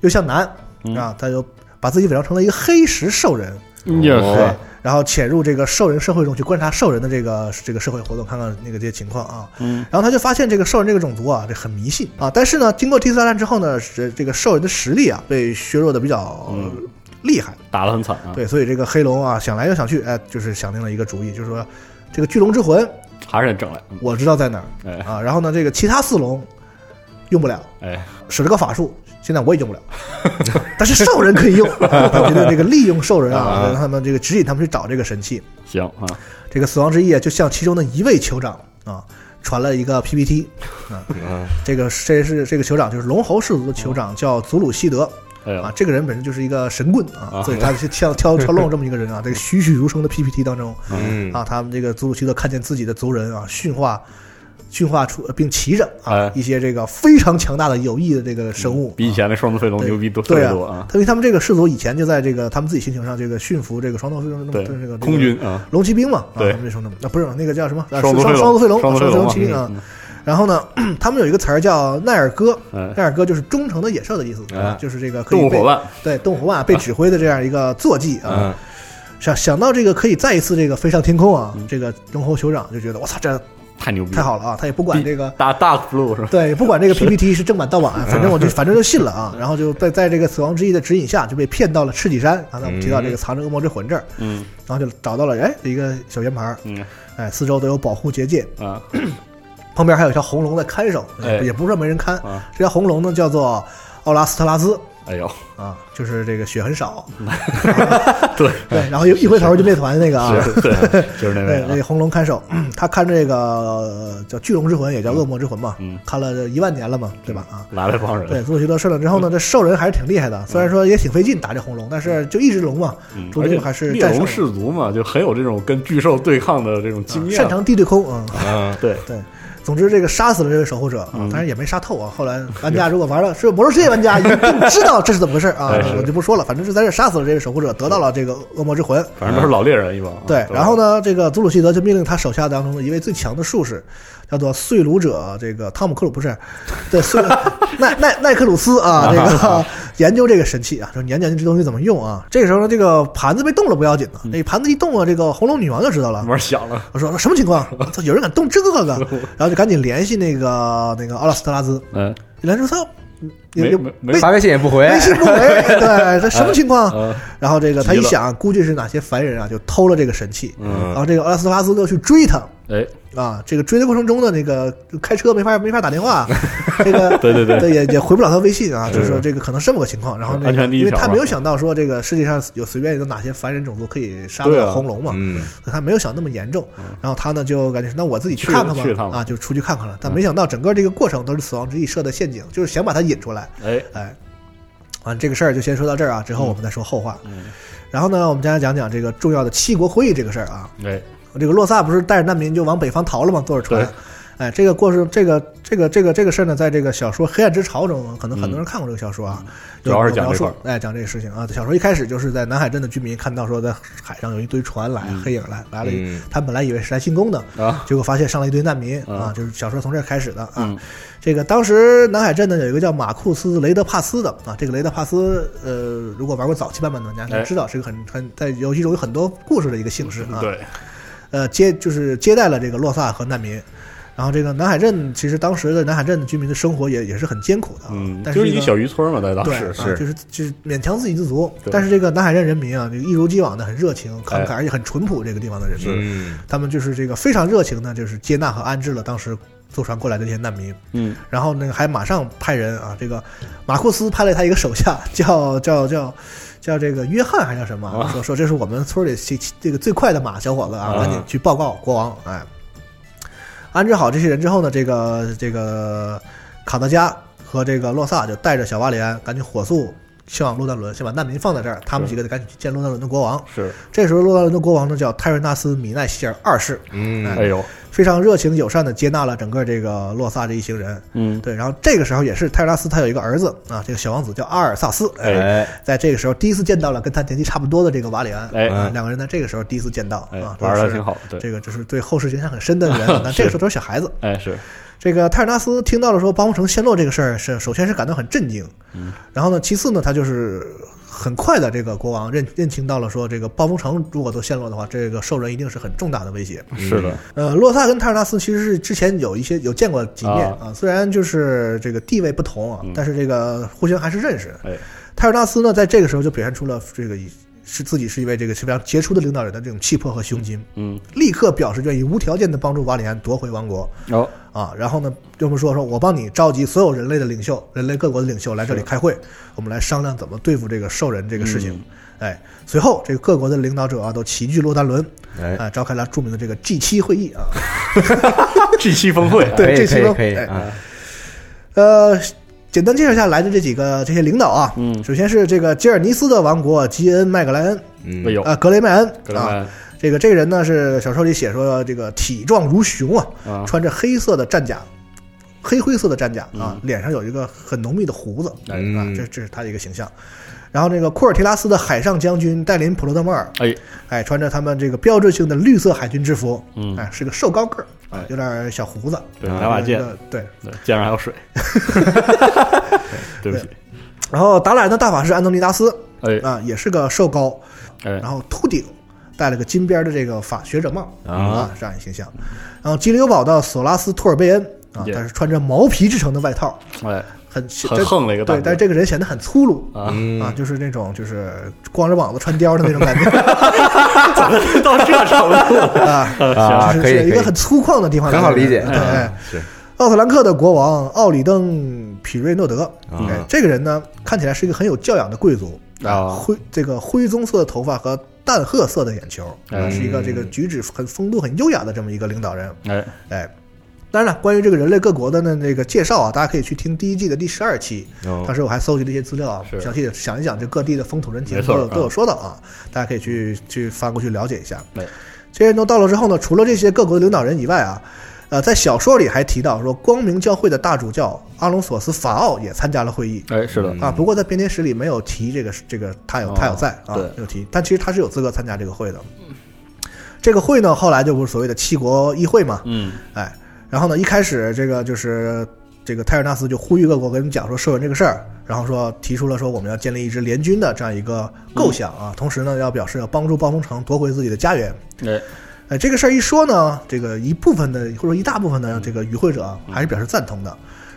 Speaker 3: 又向南
Speaker 1: 嗯。
Speaker 3: 啊，他就把自己伪装成了一个黑石兽人，
Speaker 1: 也
Speaker 2: 哦
Speaker 1: 是，
Speaker 3: 然后潜入这个兽人社会中去观察兽人的这个这个社会活动，看看那个这些情况啊。
Speaker 1: 嗯，
Speaker 3: 然后他就发现这个兽人这个种族啊，这很迷信啊。但是呢，经过第四大战之后呢，这这个兽人的实力啊被削弱的比较
Speaker 1: 嗯
Speaker 3: 厉害。
Speaker 1: 打得很惨啊，
Speaker 3: 对，所以这个黑龙啊，想来又想去，哎，就是想定了一个主意，就是说这个巨龙之魂
Speaker 1: 还是得整来，嗯
Speaker 3: 我知道在哪儿
Speaker 1: 哎
Speaker 3: 啊。然后呢，这个其他四龙用不了，
Speaker 1: 哎，
Speaker 3: 使了个法术，现在我也用不了，但是兽人可以用。啊他觉得这个利用兽人啊，
Speaker 2: 啊。
Speaker 3: 让他们这个指引他们去找这个神器。
Speaker 1: 行啊，
Speaker 3: 这个死亡之翼啊就向其中的一位酋长啊传了一个 PPT 啊，
Speaker 2: 嗯。
Speaker 3: 这个这是这个酋长就是龙侯氏族的酋长，叫祖鲁西德。啊，，这个人本身就是一个神棍啊，
Speaker 1: 啊。
Speaker 3: 所以他是跳跳跳龙这么一个人啊，这个栩栩如生的 PPT 当中
Speaker 2: 嗯。
Speaker 3: 啊，他们这个祖鲁西德看见自己的族人啊驯化。驯化出并骑着啊
Speaker 1: 哎。
Speaker 3: 一些这个非常强大的有益的这个生物，
Speaker 1: 比以前的双头飞龙牛逼多特
Speaker 3: 对啊。
Speaker 1: 别多啊，，
Speaker 3: 因为他们这个氏族以前就在这个他们自己星球上这个驯服这个双头飞龙，
Speaker 1: 对
Speaker 3: 这个
Speaker 1: 空军啊，
Speaker 3: 龙骑兵嘛，啊，
Speaker 1: 对。
Speaker 3: 他们这不是那个叫什么？啊
Speaker 1: 双
Speaker 3: 双
Speaker 1: 足飞龙
Speaker 3: 双头飞龙，骑兵啊。
Speaker 1: 嗯
Speaker 3: 然后呢，他们有一个词儿叫奈尔哥，
Speaker 1: 哎，
Speaker 3: 奈尔哥就是忠诚的野兽的意思，
Speaker 2: 啊
Speaker 3: 就是这个可以被
Speaker 1: 动物伙伴，
Speaker 3: 对动物伙伴被指挥的这样一个坐骑啊。
Speaker 2: 嗯。
Speaker 3: 想想到这个可以再一次这个飞上天空啊，这个龙侯酋长就觉得我操，这
Speaker 1: 太牛逼，
Speaker 3: 太好了啊！他也不管这个。
Speaker 1: 大 Dark Blue 是吧？
Speaker 3: 对，不管这个 PPT 是正版盗版，反正我就反正就信了啊。然后就在在这个死亡之翼的指引下，就被骗到了赤脊山。刚才我们提到这个藏着恶魔之魂这儿，
Speaker 1: 嗯
Speaker 3: 然后就找到了哎一个小圆盘儿，
Speaker 1: 嗯
Speaker 3: 哎四周都有保护结界，
Speaker 1: 啊
Speaker 3: 旁边还有一条红龙在看守，
Speaker 1: 哎
Speaker 3: 也不是说没人看。
Speaker 1: 啊，
Speaker 3: 这条红龙呢叫做奥拉斯特拉斯
Speaker 1: 哎呦，
Speaker 3: 啊，就是这个血很少，
Speaker 1: 对，
Speaker 3: 对，然后一一回头就灭团那个啊。
Speaker 1: 是，对，就是那
Speaker 3: 个红龙看守，他看这个呃叫巨龙之魂，也叫恶魔之魂嘛，
Speaker 1: 嗯，
Speaker 3: 看了一万年了嘛，对吧？啊，
Speaker 1: 来了帮人，
Speaker 3: 对，做许多事了之后呢，这兽人还是挺厉害的，虽然说也挺费劲打这红龙，但是就一只龙嘛，
Speaker 1: 嗯，而且
Speaker 3: 注定还是
Speaker 1: 猎龙氏族嘛，就很有这种跟巨兽对抗的这种经验，
Speaker 3: 擅长地对空啊。
Speaker 2: 对，
Speaker 1: 对，
Speaker 3: 总之，这个杀死了这位守护者啊
Speaker 1: 嗯，
Speaker 3: 当然也没杀透啊。后来玩家如果玩了是魔兽世界玩家，一定知道这是怎么回事啊我就不说了。反正是在这杀死了这位守护者，得到了这个恶魔之魂。
Speaker 1: 反正都是老猎人一帮啊，
Speaker 3: 对，然后呢，这个祖鲁希德就命令他手下当中的一位最强的术士，叫做碎炉者，这个汤姆克鲁不是，对，碎奈奈奈克鲁斯啊，这个研究这个神器啊，就是研究这东西怎么用啊。这个时候呢，这个盘子被动了不要紧的，那盘子一动啊，这个红龙女王就知道了。
Speaker 1: 玩响了，
Speaker 3: 我说什么情况？有人敢动这个？然后就赶紧联系那个那个奥拉斯特拉兹，
Speaker 1: 嗯，
Speaker 3: 一联系说操，
Speaker 1: 没没
Speaker 2: 发微信也不回，
Speaker 3: 微信不回，对，这什么情况？
Speaker 1: 呃，
Speaker 3: 然后这个他一想，估计是哪些凡人啊，就偷了这个神器。然
Speaker 1: 嗯，
Speaker 3: 后这个奥拉斯特拉斯就去追他
Speaker 1: 哎，
Speaker 3: 啊，这个追的过程中呢，那个开车没法没法打电话，这个
Speaker 1: 对对对，
Speaker 3: 也也回不了他微信啊，就是说这个可能这么个情况。然后那个因为他没有想到说这个世界上有随便有哪些凡人种族可以杀
Speaker 1: 对啊
Speaker 3: 了红龙嘛，
Speaker 2: 嗯，
Speaker 3: 他没有想那么严重。然后他呢就感觉那我自己去看看吧啊，就出去看看了。但没想到整个这个过程都是死亡之翼设的陷阱，就是想把他引出来。
Speaker 1: 哎，
Speaker 3: 哎，完这个事儿就先说到这儿啊，之后我们再说后话。
Speaker 1: 嗯，
Speaker 3: 然后呢，我们将来讲讲这个重要的七国会议这个事儿啊。
Speaker 1: 哎，
Speaker 3: 这个洛萨不是带着难民就往北方逃了吗？坐着船。哎，这个过程，这个这个这个这个事儿呢，在这个小说《黑暗之潮》中，可能很多人看过这个小说啊，
Speaker 1: 嗯主要是
Speaker 3: 描述哎，讲这个事情啊。小说一开始就是在南海镇的居民看到说，在海上有一堆船来，
Speaker 1: 嗯
Speaker 3: 黑影来来了，
Speaker 2: 嗯
Speaker 3: 他们本来以为是来进攻的，
Speaker 1: 啊，
Speaker 3: 结果发现上了一堆难民
Speaker 1: 啊
Speaker 3: 啊，就是小说从这儿开始的啊。
Speaker 1: 嗯
Speaker 3: 这个当时南海镇呢有一个叫马库斯雷德帕斯的啊，这个雷德帕斯呃，如果玩过早期版本的玩家应该知道，是个很很在游戏中有很多故事的一个姓氏啊。
Speaker 1: 对，
Speaker 3: 呃，接就是接待了这个洛萨和难民。然后这个南海镇其实当时的南海镇的居民的生活也也是很艰苦的啊，
Speaker 1: 嗯，
Speaker 3: 但是
Speaker 1: 就是一个小渔村嘛，在当
Speaker 3: 对
Speaker 1: 时
Speaker 3: 啊，就是就是勉强自给自足。但是这个南海镇人民啊，这个一如既往的很热情、慷慨，
Speaker 1: 哎
Speaker 3: 而且很淳朴。这个地方的人民，
Speaker 2: 嗯，
Speaker 3: 他们就是这个非常热情的，就是接纳和安置了当时坐船过来的这些难民。
Speaker 1: 嗯，
Speaker 3: 然后那个还马上派人啊，这个马库斯派了他一个手下，叫叫叫叫这个约翰还叫什么？说说这是我们村里这这个最快的马小伙子啊，
Speaker 1: 啊。
Speaker 3: 赶紧去报告国王。哎，安置好这些人之后呢，这个这个卡德加和这个洛萨就带着小瓦里安赶紧火速前往洛丹伦，先把难民放在这儿，他们几个得赶紧去见洛丹伦的国王。
Speaker 1: 是，
Speaker 3: 这时候洛丹伦的国王呢叫泰瑞纳斯米奈希尔二世，
Speaker 2: 嗯，
Speaker 1: 哎呦，
Speaker 3: 非常热情友善的接纳了整个这个洛萨这一行人。
Speaker 1: 嗯，
Speaker 3: 对，然后这个时候也是泰瑞纳斯他有一个儿子啊，这个小王子叫阿尔萨斯，
Speaker 1: 哎
Speaker 2: 哎，
Speaker 3: 在这个时候第一次见到了跟他年纪差不多的这个瓦里安，
Speaker 1: 哎
Speaker 3: 啊两个人在这个时候第一次见到
Speaker 1: 哎
Speaker 3: 啊，，
Speaker 1: 玩的挺好，对，
Speaker 3: 这个就是对后世影响很深的人，那这个时候都是小孩子。
Speaker 1: 哎是，
Speaker 3: 这个泰尔纳斯听到了说暴风城陷落这个事儿，是首先是感到很震惊，
Speaker 1: 嗯，
Speaker 3: 然后呢，其次呢，他就是很快的这个国王认认清到了说，这个暴风城如果都陷落的话，这个兽人一定是很重大的威胁。
Speaker 1: 是的，
Speaker 3: 呃，洛萨跟泰尔纳斯其实是之前有一些有见过几面
Speaker 1: 啊
Speaker 3: 啊，虽然就是这个地位不同啊，
Speaker 1: 嗯
Speaker 3: 但是这个互相还是认识。
Speaker 1: 哎，
Speaker 3: 泰尔纳斯呢，在这个时候就表现出了这个是自己是一位这个非常杰出的领导人的这种气魄和胸襟，
Speaker 1: 嗯，
Speaker 3: 立刻表示愿意无条件的帮助瓦里安夺回王国。
Speaker 1: 哦，
Speaker 3: 啊。然后呢，这么说说我帮你召集所有人类的领袖，人类各国的领袖来这里开会，我们来商量怎么对付这个兽人这个事情。
Speaker 1: 嗯。
Speaker 3: 哎，随后这个各国的领导者啊都齐聚洛丹伦，
Speaker 2: 哎，
Speaker 3: 啊，召开了著名的这个 G 七会议啊。
Speaker 1: G 七峰会，
Speaker 3: 对这期
Speaker 2: 可以啊，
Speaker 3: 呃，简单介绍一下来的这几个这些领导啊，
Speaker 1: 嗯，
Speaker 3: 首先是这个吉尔尼斯的王国吉恩麦格莱恩。
Speaker 2: 嗯，
Speaker 1: 哎呦，
Speaker 3: 啊，格雷麦恩啊，
Speaker 1: 格莱
Speaker 3: 这个这个人呢是小说里写说这个体壮如熊啊，
Speaker 1: 啊，
Speaker 3: 穿着黑色的战甲，黑灰色的战甲啊
Speaker 1: 嗯，
Speaker 3: 脸上有一个很浓密的胡子啊，
Speaker 2: 嗯。
Speaker 3: 这这是他的一个形象。然后这个库尔提拉斯的海上将军戴林普罗德摩尔，
Speaker 1: 哎，
Speaker 3: 哎，穿着他们这个标志性的绿色海军制服，
Speaker 1: 嗯，
Speaker 3: 哎，是个瘦高个儿啊
Speaker 1: 哎，
Speaker 3: 有点小胡子，
Speaker 1: 对，
Speaker 2: 啊
Speaker 1: 拿把剑，
Speaker 3: 对。
Speaker 1: 对，剑上还有水，对不起，
Speaker 3: 然后达莱的大法师安东尼达斯
Speaker 1: 哎。
Speaker 3: 啊，也是个瘦高，
Speaker 1: 哎。
Speaker 3: 然后秃顶戴了个金边的这个法学者帽
Speaker 2: 啊。
Speaker 3: 这样一形象。然后基里欧堡的索拉斯托尔贝恩啊，他是穿着毛皮制成的外套，
Speaker 1: 哎，
Speaker 3: 很
Speaker 1: 很横了一个大
Speaker 3: 对，但是这个人显得很粗鲁。
Speaker 1: 啊，
Speaker 2: 嗯
Speaker 3: 啊，就是那种就是光着膀子穿貂的那种感觉
Speaker 1: 到这程度
Speaker 3: 啊，
Speaker 2: 啊，
Speaker 3: 就是一个很，粗犷的地方，
Speaker 2: 很好理解
Speaker 3: 对，奥特兰克的国王奥里登皮瑞诺德，
Speaker 2: 啊
Speaker 3: 哎，这个人呢看起来是一个很有教养的贵族
Speaker 1: 啊
Speaker 3: 灰这个灰棕色的头发和淡褐色的眼球，
Speaker 1: 嗯
Speaker 3: 是一个这个举止很风度很优雅的这么一个领导人。
Speaker 1: 哎，
Speaker 3: 哎，当然了，关于这个人类各国的呢那个介绍啊，大家可以去听第一季的第十二期，
Speaker 2: 哦。
Speaker 3: 当时我还搜集了一些资料啊，详细的讲一想这各地的风土人情都有都有说到啊，大家可以去去翻过去了解一下。这些人都到了之后呢，除了这些各国的领导人以外啊，呃，在小说里还提到说，光明教会的大主教阿隆索斯法奥也参加了会议。
Speaker 1: 哎，是的，
Speaker 2: 嗯。
Speaker 3: 啊，不过在编年史里没有提这个这个他有
Speaker 1: 哦
Speaker 3: 他有在啊，没有提，但其实他是有资格参加这个会的。这个会呢，后来就不是所谓的七国议会嘛，
Speaker 1: 嗯，
Speaker 3: 哎，然后呢，一开始这个就是这个泰尔纳斯就呼吁各国跟你们讲说收人这个事儿，然后说提出了说我们要建立一支联军的这样一个构想啊，同时呢要表示要帮助暴风城夺回自己的家园。
Speaker 1: 哎，
Speaker 3: 哎，这个事儿一说呢，这个一部分的或者说一大部分的这个与会者还是表示赞同的。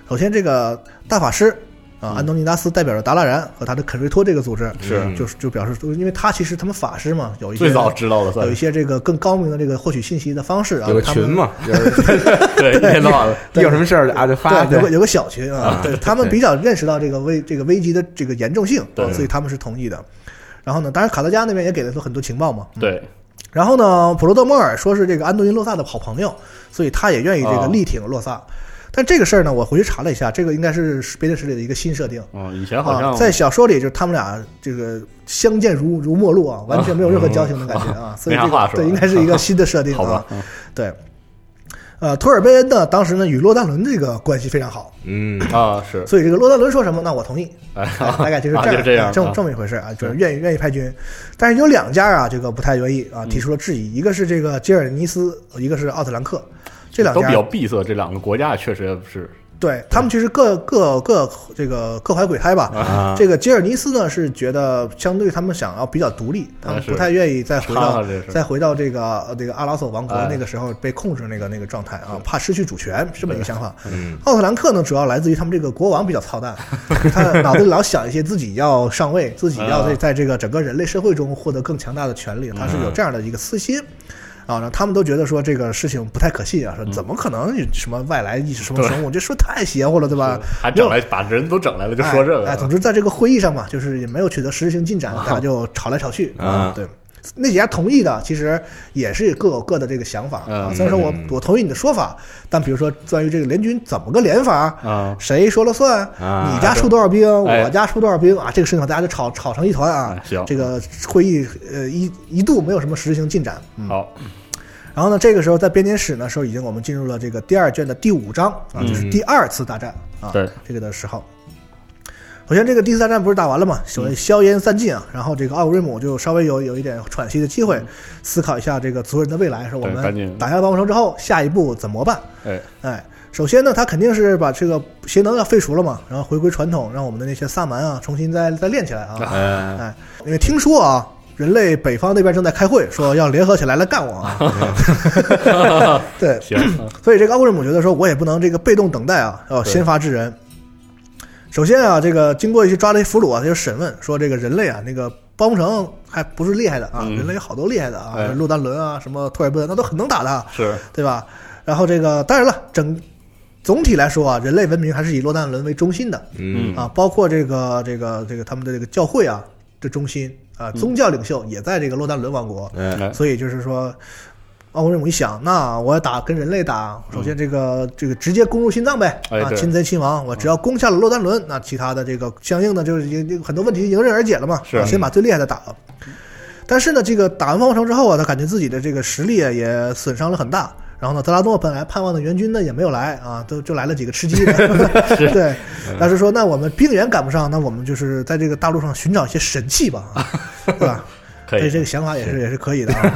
Speaker 3: 首先，这个大法师啊，安东尼达斯代表着达拉然和他的肯瑞托这个组织，
Speaker 1: 是。
Speaker 3: 就是就表示，因为他其实他们法师嘛，有一些
Speaker 1: 最早知道的，
Speaker 3: 有一些这个更高明的这个获取信息的方式啊，
Speaker 2: 有个
Speaker 3: 他们
Speaker 2: 群嘛，就是
Speaker 1: 对，一天到晚的，
Speaker 2: 一有什么事儿啊就发
Speaker 3: 对，有个有个小群啊
Speaker 2: 啊，
Speaker 3: 对他们比较认识到这个危这个危机的这个严重性，所以他们是同意的。然后呢，当然卡德加那边也给了他很多情报嘛。
Speaker 1: 对，
Speaker 3: 然后呢，普罗德莫尔说是这个安东尼洛萨的好朋友，所以他也愿意这个
Speaker 1: 哦。
Speaker 3: 力挺洛萨。但这个事儿呢，我回去查了一下，这个应该是编年史里的一个新设定。
Speaker 1: 哦，以前好
Speaker 3: 啊，
Speaker 1: 像
Speaker 3: 在小说里，就是他们俩这个相见如如陌路啊，完全没有任何交情的感觉啊，所以这个对应该是一个 新的设定啊
Speaker 1: 好吧。，嗯
Speaker 3: 对，呃，托尔贝恩呢，当时呢与洛丹伦这个关系非常好，
Speaker 2: 嗯
Speaker 1: 啊是，
Speaker 3: 所以这个洛丹伦说什么，那我同意，大概就是这样，
Speaker 1: 啊就这样
Speaker 3: 这么
Speaker 1: 啊
Speaker 3: 这么一回事啊，就是愿意愿意派军，但是有两家啊，这个不太愿意
Speaker 1: 嗯
Speaker 3: 啊，提出了质疑，一个是这个吉尔尼斯，一个是奥特兰克，这两
Speaker 1: 都比较闭塞，这两个国家确实是
Speaker 3: 对他们其实各各各这个各怀鬼胎吧。
Speaker 2: 啊，
Speaker 3: 这个吉尔尼斯呢是觉得相对他们想要比较独立，他们不太愿意再回到再回到这个呃这个阿拉索王国
Speaker 1: 哎
Speaker 3: 那个时候被控制那个那个状态啊，怕失去主权这么一个想法。
Speaker 2: 嗯
Speaker 3: 奥特兰克呢，主要来自于他们这个国王比较操蛋，他脑子里老想一些自己要上位，自己要在
Speaker 1: 啊
Speaker 3: 在这个整个人类社会中获得更强大的权利，他是有这样的一个私心。啊，然后他们都觉得说这个事情不太可信啊，说怎么可能有什么外来意识什么生物？这说太邪乎了，对吧？
Speaker 1: 还整来把人都整来了，就说这个，
Speaker 3: 哎，哎总之在这个会议上嘛，就是也没有取得实质性进展，
Speaker 1: 啊
Speaker 3: 大家就吵来吵去
Speaker 2: 啊
Speaker 3: 对，那几家同意的，其实也是各有各的这个想法啊。
Speaker 1: 嗯
Speaker 3: 虽然说我
Speaker 2: 嗯
Speaker 3: 我同意你的说法，但比如说关于这个联军怎么个联法，
Speaker 1: 啊，
Speaker 3: 谁说了算？
Speaker 2: 啊
Speaker 3: 你家出多少兵，
Speaker 1: 哎
Speaker 3: 我家出多少兵啊？这个事情大家就吵吵成一团啊
Speaker 1: 哎。行
Speaker 3: 这个会议呃一一度没有什么实质性进展。嗯，
Speaker 1: 好，
Speaker 3: 然后呢，这个时候在编年史呢时候已经我们进入了这个第二卷的第五章啊，就是
Speaker 2: 嗯
Speaker 3: 第二次大战啊。
Speaker 1: 对，
Speaker 3: 这个的时候。首先，这个第四大战不是打完了嘛？所谓硝烟散尽啊，然后这个奥格瑞姆就稍微有有一点喘息的机会，思考一下这个族人的未来，说我们打下暴风城之后，下一步怎么办？
Speaker 1: 哎，
Speaker 3: 哎，首先呢，他肯定是把这个邪能要废除了嘛，然后回归传统，让我们的那些萨满啊重新再再练起来啊。
Speaker 2: 呃
Speaker 3: 哎，因为听说啊，人类北方那边正在开会，说要联合起来来干我啊。对，所以这个奥格瑞姆觉得说，我也不能这个被动等待啊，要先发制人。首先啊，这个经过一些抓了一些俘虏啊，他就审问说，这个人类啊，那个包工程还不是厉害的啊，
Speaker 1: 嗯。
Speaker 3: 人类有好多厉害的啊，
Speaker 1: 哎。
Speaker 3: 洛丹伦啊，什么托尔顿，那都很能打的啊，
Speaker 1: 是，
Speaker 3: 对吧？然后这个当然了，整总体来说啊，人类文明还是以洛丹伦为中心的
Speaker 2: 嗯。
Speaker 3: 啊，包括这个这个这个他们的这个教会啊的中心啊，宗教领袖也在这个洛丹伦王国，所以就是说，奥古瑞姆一想，那我要打跟人类打，首先这个、这个直接攻入心脏呗，擒贼擒王，我只要攻下了洛丹伦，那其他的这个相应的就是很多问题迎刃而解了嘛，
Speaker 1: 是
Speaker 3: 啊先把最厉害的打了。但是呢，这个打完方城之后啊，他感觉自己的这个实力啊也损伤了很大。然后呢，德拉诺本来盼望的援军呢也没有来啊，都就来了几个吃鸡的。对，但是说那我们兵源赶不上，那我们就是在这个大陆上寻找一些神器吧，啊对吧？
Speaker 1: 可以，
Speaker 3: 这这个想法也是也是可以的啊。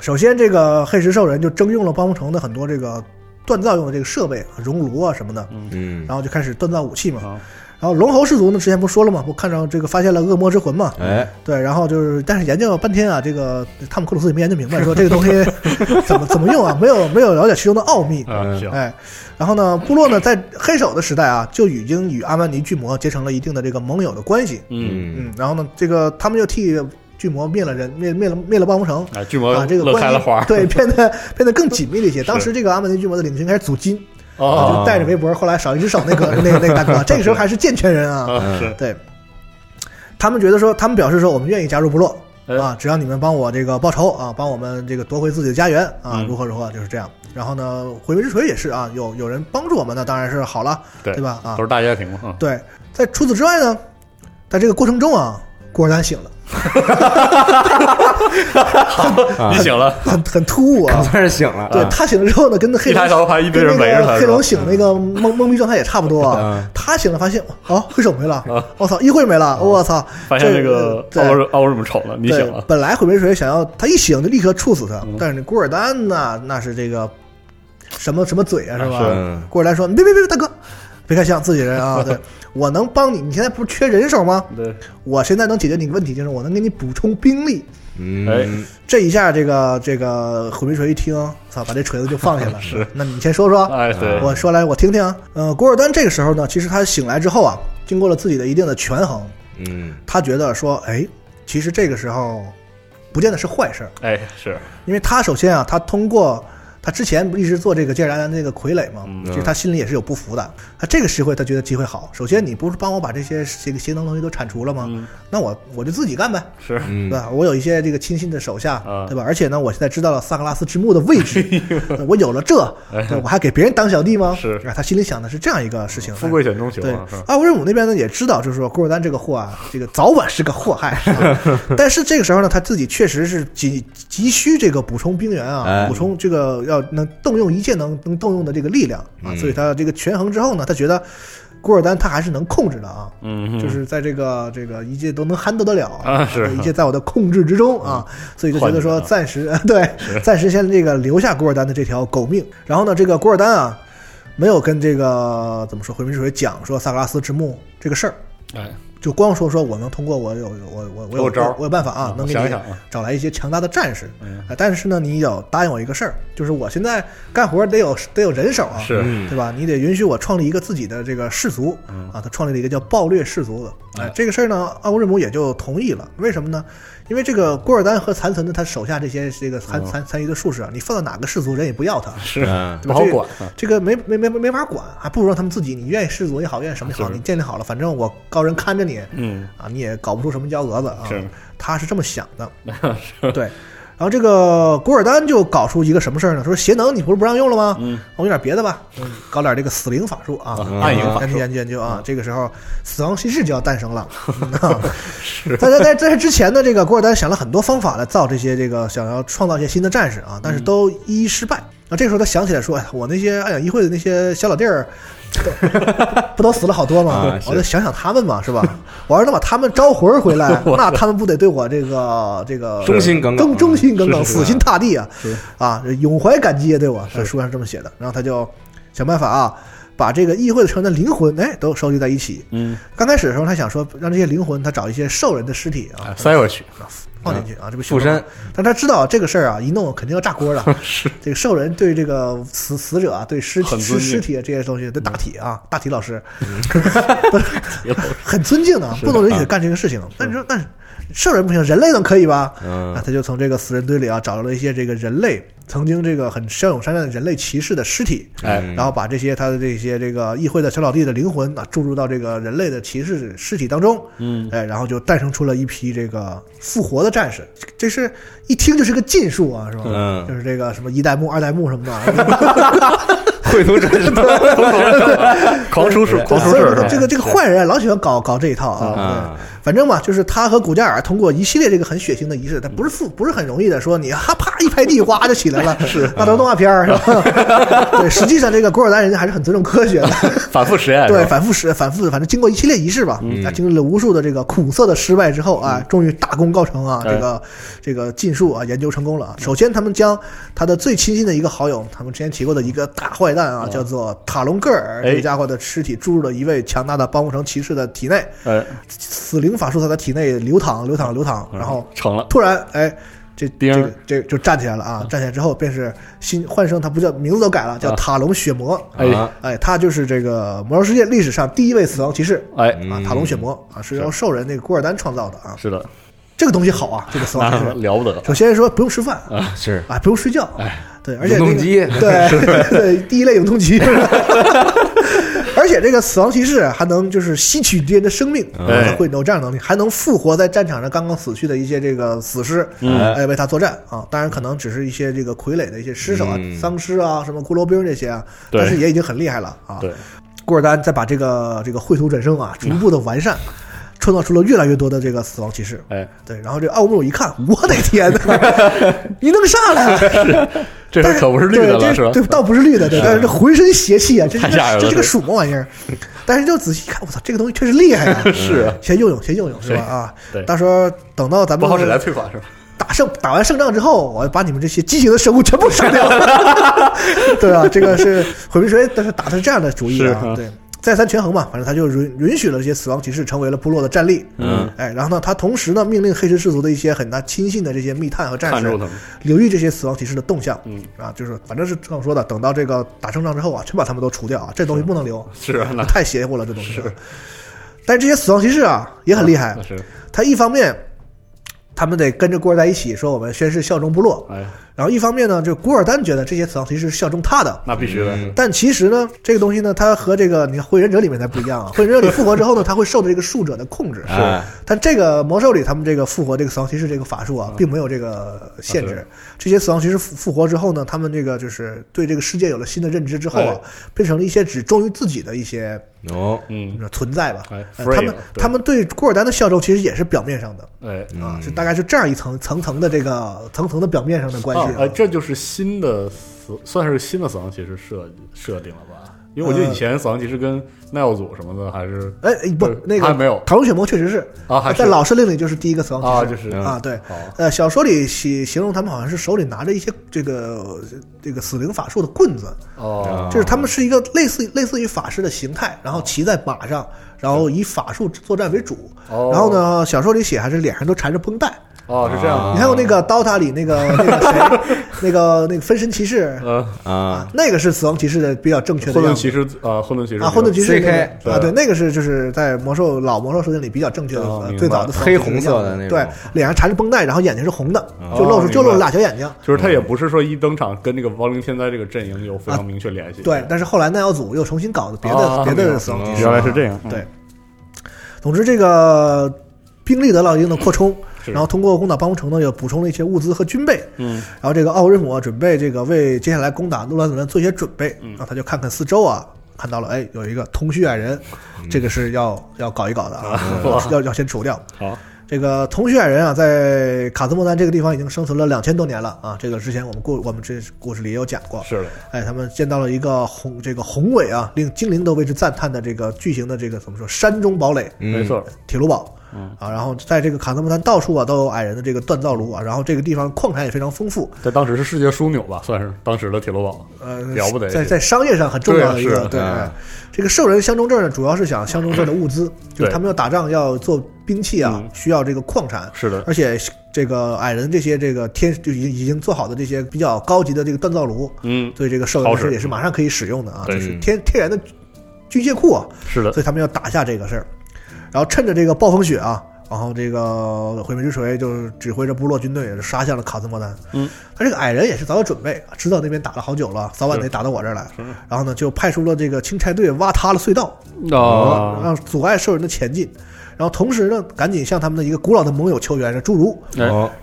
Speaker 3: 首先，这个黑石兽人就征用了暴风城的很多这个锻造用的这个设备，熔炉啊什么的，
Speaker 2: 嗯
Speaker 3: 然后就开始锻造武器嘛。
Speaker 1: 啊
Speaker 3: 然后龙侯氏族呢，之前不说了吗？不看上这个发现了恶魔之魂嘛？
Speaker 2: 哎，
Speaker 3: 对，然后就是，但是研究了半天啊，这个汤姆克鲁斯也没研究明白，说这个东西 怎么怎么用啊，没有没有了解其中的奥秘。哎，然后呢，部落呢在黑手的时代啊，就已经与阿曼尼巨魔结成了一定的这个盟友的关系。
Speaker 1: 嗯，
Speaker 3: 嗯，然后呢，这个他们就替巨魔灭了人，灭灭了灭了暴风城。
Speaker 1: 哎，巨魔
Speaker 3: 啊，这个
Speaker 1: 乐
Speaker 3: 关系
Speaker 1: 开了花，
Speaker 3: 对变得变得更紧密了一些。当时这个阿曼尼巨魔的领袖应该是祖金，
Speaker 1: 啊
Speaker 3: 就带着围脖，后来少一只手那个 那个那个大哥，这个时候还是健全人啊。对，他们觉得说，他们表示说，我们愿意加入部落
Speaker 1: 哎。
Speaker 3: 啊，只要你们帮我这个报仇啊，帮我们这个夺回自己的家园啊
Speaker 1: 嗯，
Speaker 3: 如何如何，就是这样。然后呢，毁灭之锤也是啊，有有人帮助我们，那当然是好了，
Speaker 1: 对。
Speaker 3: 对吧？啊。
Speaker 1: 都，是大家庭嘛，啊
Speaker 3: 对，在除此之外呢，在这个过程中啊，古尔丹醒了，
Speaker 2: 啊
Speaker 1: 你醒了，
Speaker 3: 很很突兀啊。
Speaker 2: 算是醒了，
Speaker 3: 对
Speaker 2: 啊。
Speaker 3: 他醒了之后呢，跟那黑
Speaker 1: 一抬头发现一堆人围着他，
Speaker 3: 个黑龙醒那个懵懵逼状态也差不多啊。
Speaker 2: 嗯。
Speaker 3: 他醒了发现哦，黑手没了。
Speaker 1: 啊，
Speaker 3: 我操，议会没了，我操，
Speaker 1: 发现
Speaker 3: 这
Speaker 1: 那个
Speaker 3: 对。
Speaker 1: 奥尔奥尔姆丑了，你
Speaker 3: 对
Speaker 1: 醒了，
Speaker 3: 本来毁灭水想要他一醒就立刻处死他，
Speaker 1: 嗯。
Speaker 3: 但是那古尔丹呐，那是这个什么什么嘴啊，是吧？
Speaker 2: 嗯
Speaker 3: 古尔丹说：“别别别，大哥，别看像，自己人啊！对我能帮你，你现在不是缺人手吗？
Speaker 1: 对，
Speaker 3: 我现在能解决你的问题，就是我能给你补充兵力。
Speaker 2: 嗯，
Speaker 3: 这一下，这个这个虎皮锤一听，操，把这锤子就放下了。
Speaker 1: 是，
Speaker 3: 那你先说说，
Speaker 1: 哎，对，
Speaker 3: 我说来我听听啊。呃，古尔丹这个时候呢，其实他醒来之后啊，经过了自己的一定的权衡，
Speaker 2: 嗯
Speaker 3: 他觉得说，哎，其实这个时候不见得是坏事儿。
Speaker 1: 哎，是，
Speaker 3: 因为他首先啊，他通过他之前不一直做这个接尔达的那个傀儡嘛，
Speaker 1: 嗯
Speaker 3: 其实他心里也是有不服的。他这个时会他觉得机会好，首先你不是帮我把这些这个邪能东西都铲除了吗？
Speaker 1: 嗯，
Speaker 3: 那我我就自己干呗，
Speaker 1: 是，
Speaker 3: 吧？我有一些这个亲信的手下，
Speaker 1: 啊
Speaker 3: 对吧？而且呢，我现在知道了萨格拉斯之墓的位置，呃我有了这，我还给别人当小弟吗？
Speaker 1: 是
Speaker 3: 啊，他心里想的是这样一个事情。
Speaker 1: 富贵险中求
Speaker 3: 对阿乌瑞姆那边呢也知道，就是说古尔丹这个货啊，这个早晚是个祸害。但是这个时候呢，他自己确实是急急需这个补充兵源啊，
Speaker 2: 哎
Speaker 3: 补充这个要能动用一切能能动用的这个力量啊，
Speaker 2: 嗯。
Speaker 3: 所以他这个权衡之后呢，他觉得古尔丹他还是能控制的啊。
Speaker 1: 嗯，
Speaker 3: 就是在这个这个一切都能 handle 得了
Speaker 1: 啊是。
Speaker 3: 一切在我的控制之中啊，所以就觉得说暂时 对暂时先这个留下古尔丹的这条狗命。然后呢，这个古尔丹啊，没有跟这个怎么说回民之水讲说萨格拉斯之墓这个事儿，
Speaker 1: 哎，
Speaker 3: 就光说说我能通过我有我我我有
Speaker 1: 有招
Speaker 3: 我有办法啊，能给你找来一些强大的战士。但是呢，你要答应我一个事儿，就是我现在干活得有得有人手啊，
Speaker 1: 是，
Speaker 2: 嗯
Speaker 3: 对吧？你得允许我创立一个自己的这个氏族
Speaker 1: 嗯
Speaker 3: 啊，他创立了一个叫暴虐氏族的。哎
Speaker 1: 哎，
Speaker 3: 这个事儿呢，奥古瑞姆也就同意了。为什么呢？因为这个古尔丹和残存的他手下这些这个残
Speaker 1: 嗯。
Speaker 3: 残残余的术士啊，你放到哪个氏族人也不要他，
Speaker 1: 是
Speaker 2: 啊
Speaker 1: 不好管啊，
Speaker 3: 这个没没没没没法管，还不如让他们自己，你愿意氏族也好，愿意什么也好，你建立好了，反正我高人看着你
Speaker 1: 嗯，
Speaker 3: 啊，你也搞不出什么幺蛾子啊。
Speaker 1: 是，
Speaker 3: 他是这么想的，对。然后这个古尔丹就搞出一个什么事儿呢？说邪能你不是不让用了吗？
Speaker 1: 嗯，
Speaker 3: 我有点别的吧，嗯，搞点这个死灵法术啊，
Speaker 1: 啊暗影法术
Speaker 3: 研究研究啊。这个时候，死亡骑士就要诞生了。嗯啊在在在在之前呢，这个古尔丹想了很多方法来造这些这个想要创造一些新的战士啊，但是都一一失败。那这个时候他想起来说，哎，我那些暗影议会的那些小老弟儿，都 不都死了好多吗
Speaker 2: 啊？
Speaker 3: 我就想想他们嘛，是吧？我要是能把他们招魂回来，那他们不得对我这个这个
Speaker 2: 忠心耿耿
Speaker 3: 忠忠心耿耿，死心塌地啊
Speaker 1: 是！
Speaker 3: 啊，永怀感激啊，对我。在书上是这么写的。然后他就想办法啊，把这个议会的成员的灵魂，哎，都收集在一起。
Speaker 1: 嗯，
Speaker 3: 刚开始的时候，他想说让这些灵魂，他找一些兽人的尸体啊
Speaker 1: 哎，塞回去，
Speaker 3: 放进去啊，这不
Speaker 2: 附身，
Speaker 3: 但他知道这个事儿啊，一弄肯定要炸锅的。
Speaker 1: 是，
Speaker 3: 这个兽人对这个死死者啊，对尸体尸尸体啊这些东西，对大体啊，大体老师。
Speaker 1: 有
Speaker 3: 很尊敬的，不能允许干这个事情。但是说，但是兽人不行，人类能可以吧？
Speaker 2: 嗯。
Speaker 3: 啊，他就从这个死人堆里啊找到了一些这个人类曾经这个很骁勇善战的人类骑士的尸体，
Speaker 1: 哎，
Speaker 2: 嗯
Speaker 3: 然后把这些他的这些这个议会的小老弟的灵魂啊注入到这个人类的骑士尸体当中，
Speaker 1: 嗯，
Speaker 3: 哎，然后就诞生出了一批这个复活的战士，这是一听就是个禁术啊，是吧？
Speaker 2: 嗯。
Speaker 3: 就是这个什么一代目、二代目什么的，
Speaker 2: 绘图真是
Speaker 1: 狂出术，狂出
Speaker 3: 所以
Speaker 1: 事儿是吧？
Speaker 3: 这个这个坏人啊老喜欢搞搞这一套啊。反正嘛，就是他和古加尔通过一系列这个很血腥的仪式，他不是复不是很容易的，说你哈啪一拍地哗就起来了，是。那都是动画片儿是吧？对，实际上这个古尔丹人家还是很尊重科学的，
Speaker 1: 反复实验，
Speaker 3: 对，反复实反复，反正经过一系列仪式吧，啊，经历了无数的这个苦涩的失败之后啊，终于大功告成啊，
Speaker 1: 哎。
Speaker 3: 这个这个禁术啊研究成功了。啊。首先，他们将他的最亲近的一个好友，他们之前提过的一个大坏蛋啊，叫做塔隆戈尔，
Speaker 1: 哎
Speaker 3: 这个家伙的尸体注入了一位强大的帮不城骑士的体内，
Speaker 1: 哎，
Speaker 3: 死灵法术在他体内流淌流淌流淌，然后
Speaker 1: 成了，
Speaker 3: 突然哎。这
Speaker 1: 叮
Speaker 3: 这个这就站起来了啊！站起来之后便是新换生，他不叫名字都改了，叫
Speaker 1: 啊
Speaker 3: 塔隆血魔。
Speaker 1: 哎
Speaker 2: 啊
Speaker 3: 哎，他就是这个魔兽世界历史上第一位死亡骑士
Speaker 1: 哎，
Speaker 3: 啊，塔隆血魔啊，是由兽人那个古尔丹创造的啊。
Speaker 1: 是的，
Speaker 3: 这个东西好啊，这个 死亡骑士。
Speaker 1: 了不得，
Speaker 3: 首先说不用吃饭啊
Speaker 2: 是。
Speaker 3: 啊，不用睡觉，
Speaker 1: 哎，
Speaker 3: 对，而且那个
Speaker 2: 永动机。
Speaker 3: 对 对，第一类永动机。而且这个死亡骑士还能就是吸取敌人的生命，
Speaker 1: 哎。
Speaker 3: 会有这样的能力，还能复活在战场上刚刚死去的一些这个死尸，
Speaker 1: 嗯。
Speaker 3: 哎，为他作战啊。当然，可能只是一些这个傀儡的一些尸首啊、
Speaker 2: 嗯。
Speaker 3: 丧尸啊、什么骷髅兵这些啊，但是也已经很厉害了啊。
Speaker 1: 对，
Speaker 3: 古尔丹再把这个这个绘图转生啊，逐步的完善。创造出了越来越多的这个死亡骑士，
Speaker 1: 哎，
Speaker 3: 对，然后这个奥姆鲁一看，我的天哪，你弄啥了？
Speaker 1: 这
Speaker 3: 但是
Speaker 1: 事可不是绿的
Speaker 3: 对
Speaker 1: 了，是吧？
Speaker 3: 这这倒不是绿的，对，但是这浑身邪气啊，这
Speaker 1: 太吓人了
Speaker 3: 这是个什么玩意儿？但是就仔细一看，我操，这个东西确实厉害啊！
Speaker 1: 是啊，
Speaker 3: 先用用，先用用，是吧？啊，
Speaker 1: 对
Speaker 3: 到时候等到咱们
Speaker 1: 不好使来退款是吧？
Speaker 3: 打胜打完胜仗之后，我把你们这些畸形的生物全部杀掉。对啊，这个是毁灭锤，但是打的是这样的主意啊，
Speaker 1: 啊
Speaker 3: 对。再三权衡嘛，反正他就允允许了这些死亡骑士成为了部落的战力，
Speaker 1: 嗯，
Speaker 3: 哎，然后呢，他同时呢命令黑石氏族的一些很大亲信的这些密探和战士留意这些死亡骑士的动向，
Speaker 1: 嗯。
Speaker 3: 啊，就是反正是这样说的，等到这个打胜仗之后啊，全把他们都除掉啊，这东西不能留，
Speaker 1: 是啊，那
Speaker 3: 太邪乎了，这东西。但是。这些死亡骑士啊也很厉害。
Speaker 1: 那，是，
Speaker 3: 他一方面他们得跟着古尔丹一起说我们宣誓效忠部落，
Speaker 1: 哎，
Speaker 3: 然后一方面呢，就古尔丹觉得这些死亡骑士是效忠他的。
Speaker 1: 那必须的，
Speaker 2: 嗯。
Speaker 3: 但其实呢，这个东西呢，它和这个你看《火影忍者》里面才不一样啊。《火影忍者》里复活之后呢，他会受到这个术者的控制，
Speaker 2: 是。
Speaker 3: 但这个魔兽里，他们这个复活这个死亡骑士这个法术啊，并没有这个限制。这些死亡骑士复复活之后呢，他们这个就是对这个世界有了新的认知之后啊
Speaker 1: 哎，
Speaker 3: 变成了一些只忠于自己的一些
Speaker 2: 哦，
Speaker 1: 嗯，
Speaker 3: 存在吧。他们他们对古尔丹的效忠其实也是表面上的。
Speaker 1: 哎，
Speaker 3: 啊，是大概是这样一层层层的这个层层的表面上的关系
Speaker 1: 哎，这就是新的死，算是新的死亡骑士设设定了吧？因为我记得以前死亡骑士跟耐奥组什么的还是
Speaker 3: 哎哎不
Speaker 1: 不，
Speaker 3: 那个
Speaker 1: 还没有
Speaker 3: 塔隆血魔确实是
Speaker 1: 啊，还是
Speaker 3: 在老设定里就是第一个死亡
Speaker 1: 啊，
Speaker 3: 骑士
Speaker 1: 就是
Speaker 3: 啊，对。呃，小说里形形容他们好像是手里拿着一些这个这个死灵法术的棍子，
Speaker 1: 哦，
Speaker 3: 就是他们是一个类似类似于法师的形态，然后骑在马上，然后以法术作战为主。
Speaker 1: 哦
Speaker 3: 然后呢，小说里写还是脸上都缠着绷带。
Speaker 1: 哦，是这样，
Speaker 3: 你还有那个 DOTA 里那个 那个谁，那个那个分身骑士。
Speaker 1: 呃，
Speaker 2: 啊，
Speaker 3: 那个是死亡骑士的比较正确的
Speaker 1: 混沌骑士啊，混沌骑士
Speaker 3: 啊，混沌骑士
Speaker 2: CK
Speaker 3: 啊，对，那个是就是在魔兽老魔兽设定里比较正确的最早的
Speaker 2: 黑红色的那种。
Speaker 3: 对，脸上缠着绷带，然后眼睛是红的，就
Speaker 1: 哦
Speaker 3: 露出就露俩小眼睛。
Speaker 1: 就是他也不是说一登场跟这个亡灵天灾这个阵营有非常明确联系，
Speaker 3: 对，但是后来耐药组又重新搞的别的
Speaker 1: 啊
Speaker 3: 别的死亡骑士，
Speaker 1: 原来是这样。嗯
Speaker 3: 对，总之这个兵力得到一定的扩充，
Speaker 1: 是
Speaker 3: 然后通过攻打邦城呢，又补充了一些物资和军备。
Speaker 1: 嗯，
Speaker 3: 然后这个奥瑞姆啊准备这个为接下来攻打诺兰子人做一些准备。
Speaker 1: 嗯
Speaker 3: 然后他就看看四周啊，看到了哎有一个通虚矮人，这个是要要搞一搞的啊，要要先除掉。
Speaker 1: 好，
Speaker 3: 这个同虚矮人啊，在卡兹莫丹这个地方已经生存了两千多年了啊。这个之前我们故我们这故事里也有讲过。
Speaker 1: 是的，
Speaker 3: 哎，他们见到了一个宏这个宏伟啊，令精灵都为之赞叹的这个巨型的这个怎么说山中堡垒
Speaker 2: 嗯
Speaker 1: 没错，
Speaker 3: 铁路堡。
Speaker 1: 嗯。
Speaker 3: 啊，然后在这个卡兹莫丹到处啊都有矮人的这个锻造炉啊，然后这个地方矿产也非常丰富，
Speaker 1: 在当时是世界枢纽吧，算是当时的铁路网，
Speaker 3: 呃，
Speaker 1: 了不得
Speaker 3: 在在商业上很重要的一个对这个兽人相中这儿呢，主要是想相中这儿的物资，就是他们要打仗要做兵器啊
Speaker 1: 嗯，
Speaker 3: 需要这个矿产，
Speaker 1: 是的，
Speaker 3: 而且这个矮人这些这个天就已经已经做好的这些比较高级的这个锻造炉，
Speaker 1: 嗯，
Speaker 3: 对这个兽人也是马上可以使用的啊，
Speaker 1: 对
Speaker 3: 就是天天然的军械库啊，
Speaker 1: 是的，
Speaker 3: 所以他们要打下这个事儿，然后趁着这个暴风雪啊，然后这个毁灭之锤就指挥着部落军队杀向了卡兹莫丹。
Speaker 1: 嗯，
Speaker 3: 他这个矮人也是早有准备，知道那边打了好久了，早晚得打到我这儿来。然后呢，就派出了这个钦差队挖塌了隧道，
Speaker 1: 哦，
Speaker 3: 让阻碍兽人的前进。然后同时呢，赶紧向他们的一个古老的盟友求援，是侏儒。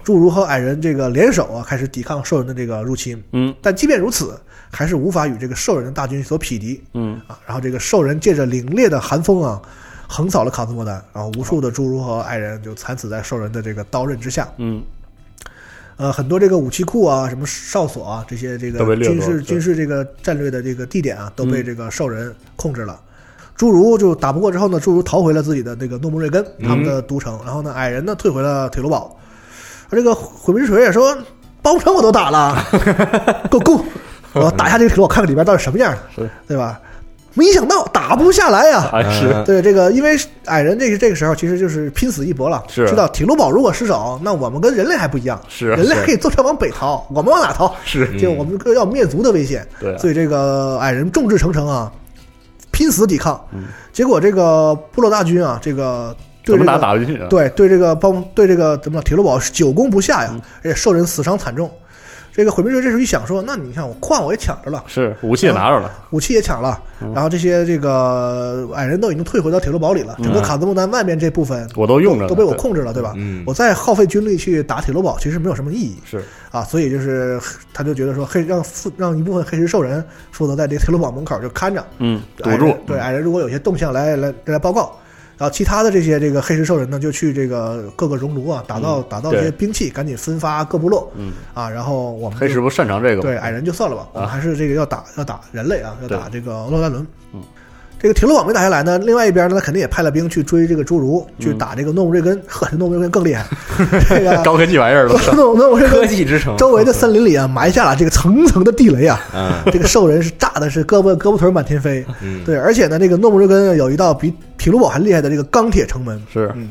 Speaker 3: 侏儒和矮人这个联手啊，开始抵抗兽人的这个入侵。
Speaker 1: 嗯
Speaker 3: 但即便如此，还是无法与这个兽人的大军所匹敌。
Speaker 1: 嗯，
Speaker 3: 啊，然后这个兽人借着凛冽的寒风啊，横扫了卡兹莫丹，然后无数的侏儒和矮人就惨死在兽人的这个刀刃之下。
Speaker 1: 嗯
Speaker 3: 呃，很多这个武器库啊，什么哨所啊，这些这个军事军事这个战略的这个地点啊，都被
Speaker 1: 嗯
Speaker 3: 这个兽人控制了。侏儒就打不过之后呢，侏儒逃回了自己的这个诺木瑞根他们的都城，然后呢，矮人呢退回了铁罗堡。而这个毁灭之锤也说，包城我都打了，够够，我打下这个铁罗堡，看看里边到底什么样的，
Speaker 1: 是
Speaker 3: 对吧？没想到打不下来呀、
Speaker 1: 还是
Speaker 2: 嗯
Speaker 3: 对这个，因为矮人这个这个时候其实就是拼死一搏了，
Speaker 1: 是
Speaker 3: 知道铁路堡如果失守，那我们跟人类还不一样，
Speaker 1: 是
Speaker 3: 人类
Speaker 1: 是
Speaker 3: 可以坐车往北逃，我们往哪逃？
Speaker 1: 是
Speaker 3: 就我们要灭族的危险，
Speaker 1: 对
Speaker 3: 所以这个矮人众志成城啊，拼死抵抗。
Speaker 1: 嗯
Speaker 3: 结果这个部落大军啊，这个对
Speaker 1: 怎么打打不进去啊？
Speaker 3: 对对这个帮对这个怎么讲，铁路堡久攻不下呀，
Speaker 1: 嗯
Speaker 3: 而且受人死伤惨重。这个毁灭者这时候一想说，那你看我矿我也抢着了，
Speaker 1: 是武器也拿着了，
Speaker 3: 武器也抢了，
Speaker 1: 嗯
Speaker 3: 然后这些这个矮人都已经退回到铁路堡里了，整个
Speaker 1: 嗯
Speaker 3: 卡兹莫丹外面这部分
Speaker 1: 我都用着
Speaker 3: 都被我控制了，对吧？
Speaker 2: 嗯
Speaker 3: 我再耗费军力去打铁路堡，其实没有什么意义
Speaker 1: 是
Speaker 3: 啊，所以就是他就觉得说黑让负让一部分黑石兽人负责在这个铁路堡门口就看着，
Speaker 1: 嗯堵
Speaker 3: 矮人
Speaker 1: 住，
Speaker 3: 对矮人如果有些动向来来来报告。然后其他的这些这个黑石兽人呢，就去这个各个熔炉啊，打造、
Speaker 1: 嗯
Speaker 3: 打造这些兵器，赶紧分发各部落
Speaker 1: 嗯，
Speaker 3: 啊。然后我们
Speaker 1: 黑石不擅长这个，
Speaker 3: 对矮人就算了吧，我们
Speaker 1: 啊
Speaker 3: 还是这个要打要打人类啊，要打这个洛丹伦。
Speaker 1: 嗯，
Speaker 3: 这个铁路网没打下来呢，另外一边呢，他肯定也派了兵去追这个侏儒，去
Speaker 1: 嗯
Speaker 3: 打这个诺姆瑞根。呵，诺姆瑞根更厉害，这个
Speaker 1: 高科技玩意儿了，
Speaker 3: 诺诺姆瑞根科
Speaker 2: 技之城，
Speaker 3: 周围的森林里啊，埋下了这个层层的地雷啊。
Speaker 2: 嗯。
Speaker 3: 这个兽人是炸的是胳膊胳膊腿满天飞，
Speaker 2: 嗯，
Speaker 3: 对，而且呢，这个诺姆瑞根有一道比匹鲁堡还厉害的这个钢铁城门，
Speaker 1: 是。
Speaker 3: 嗯，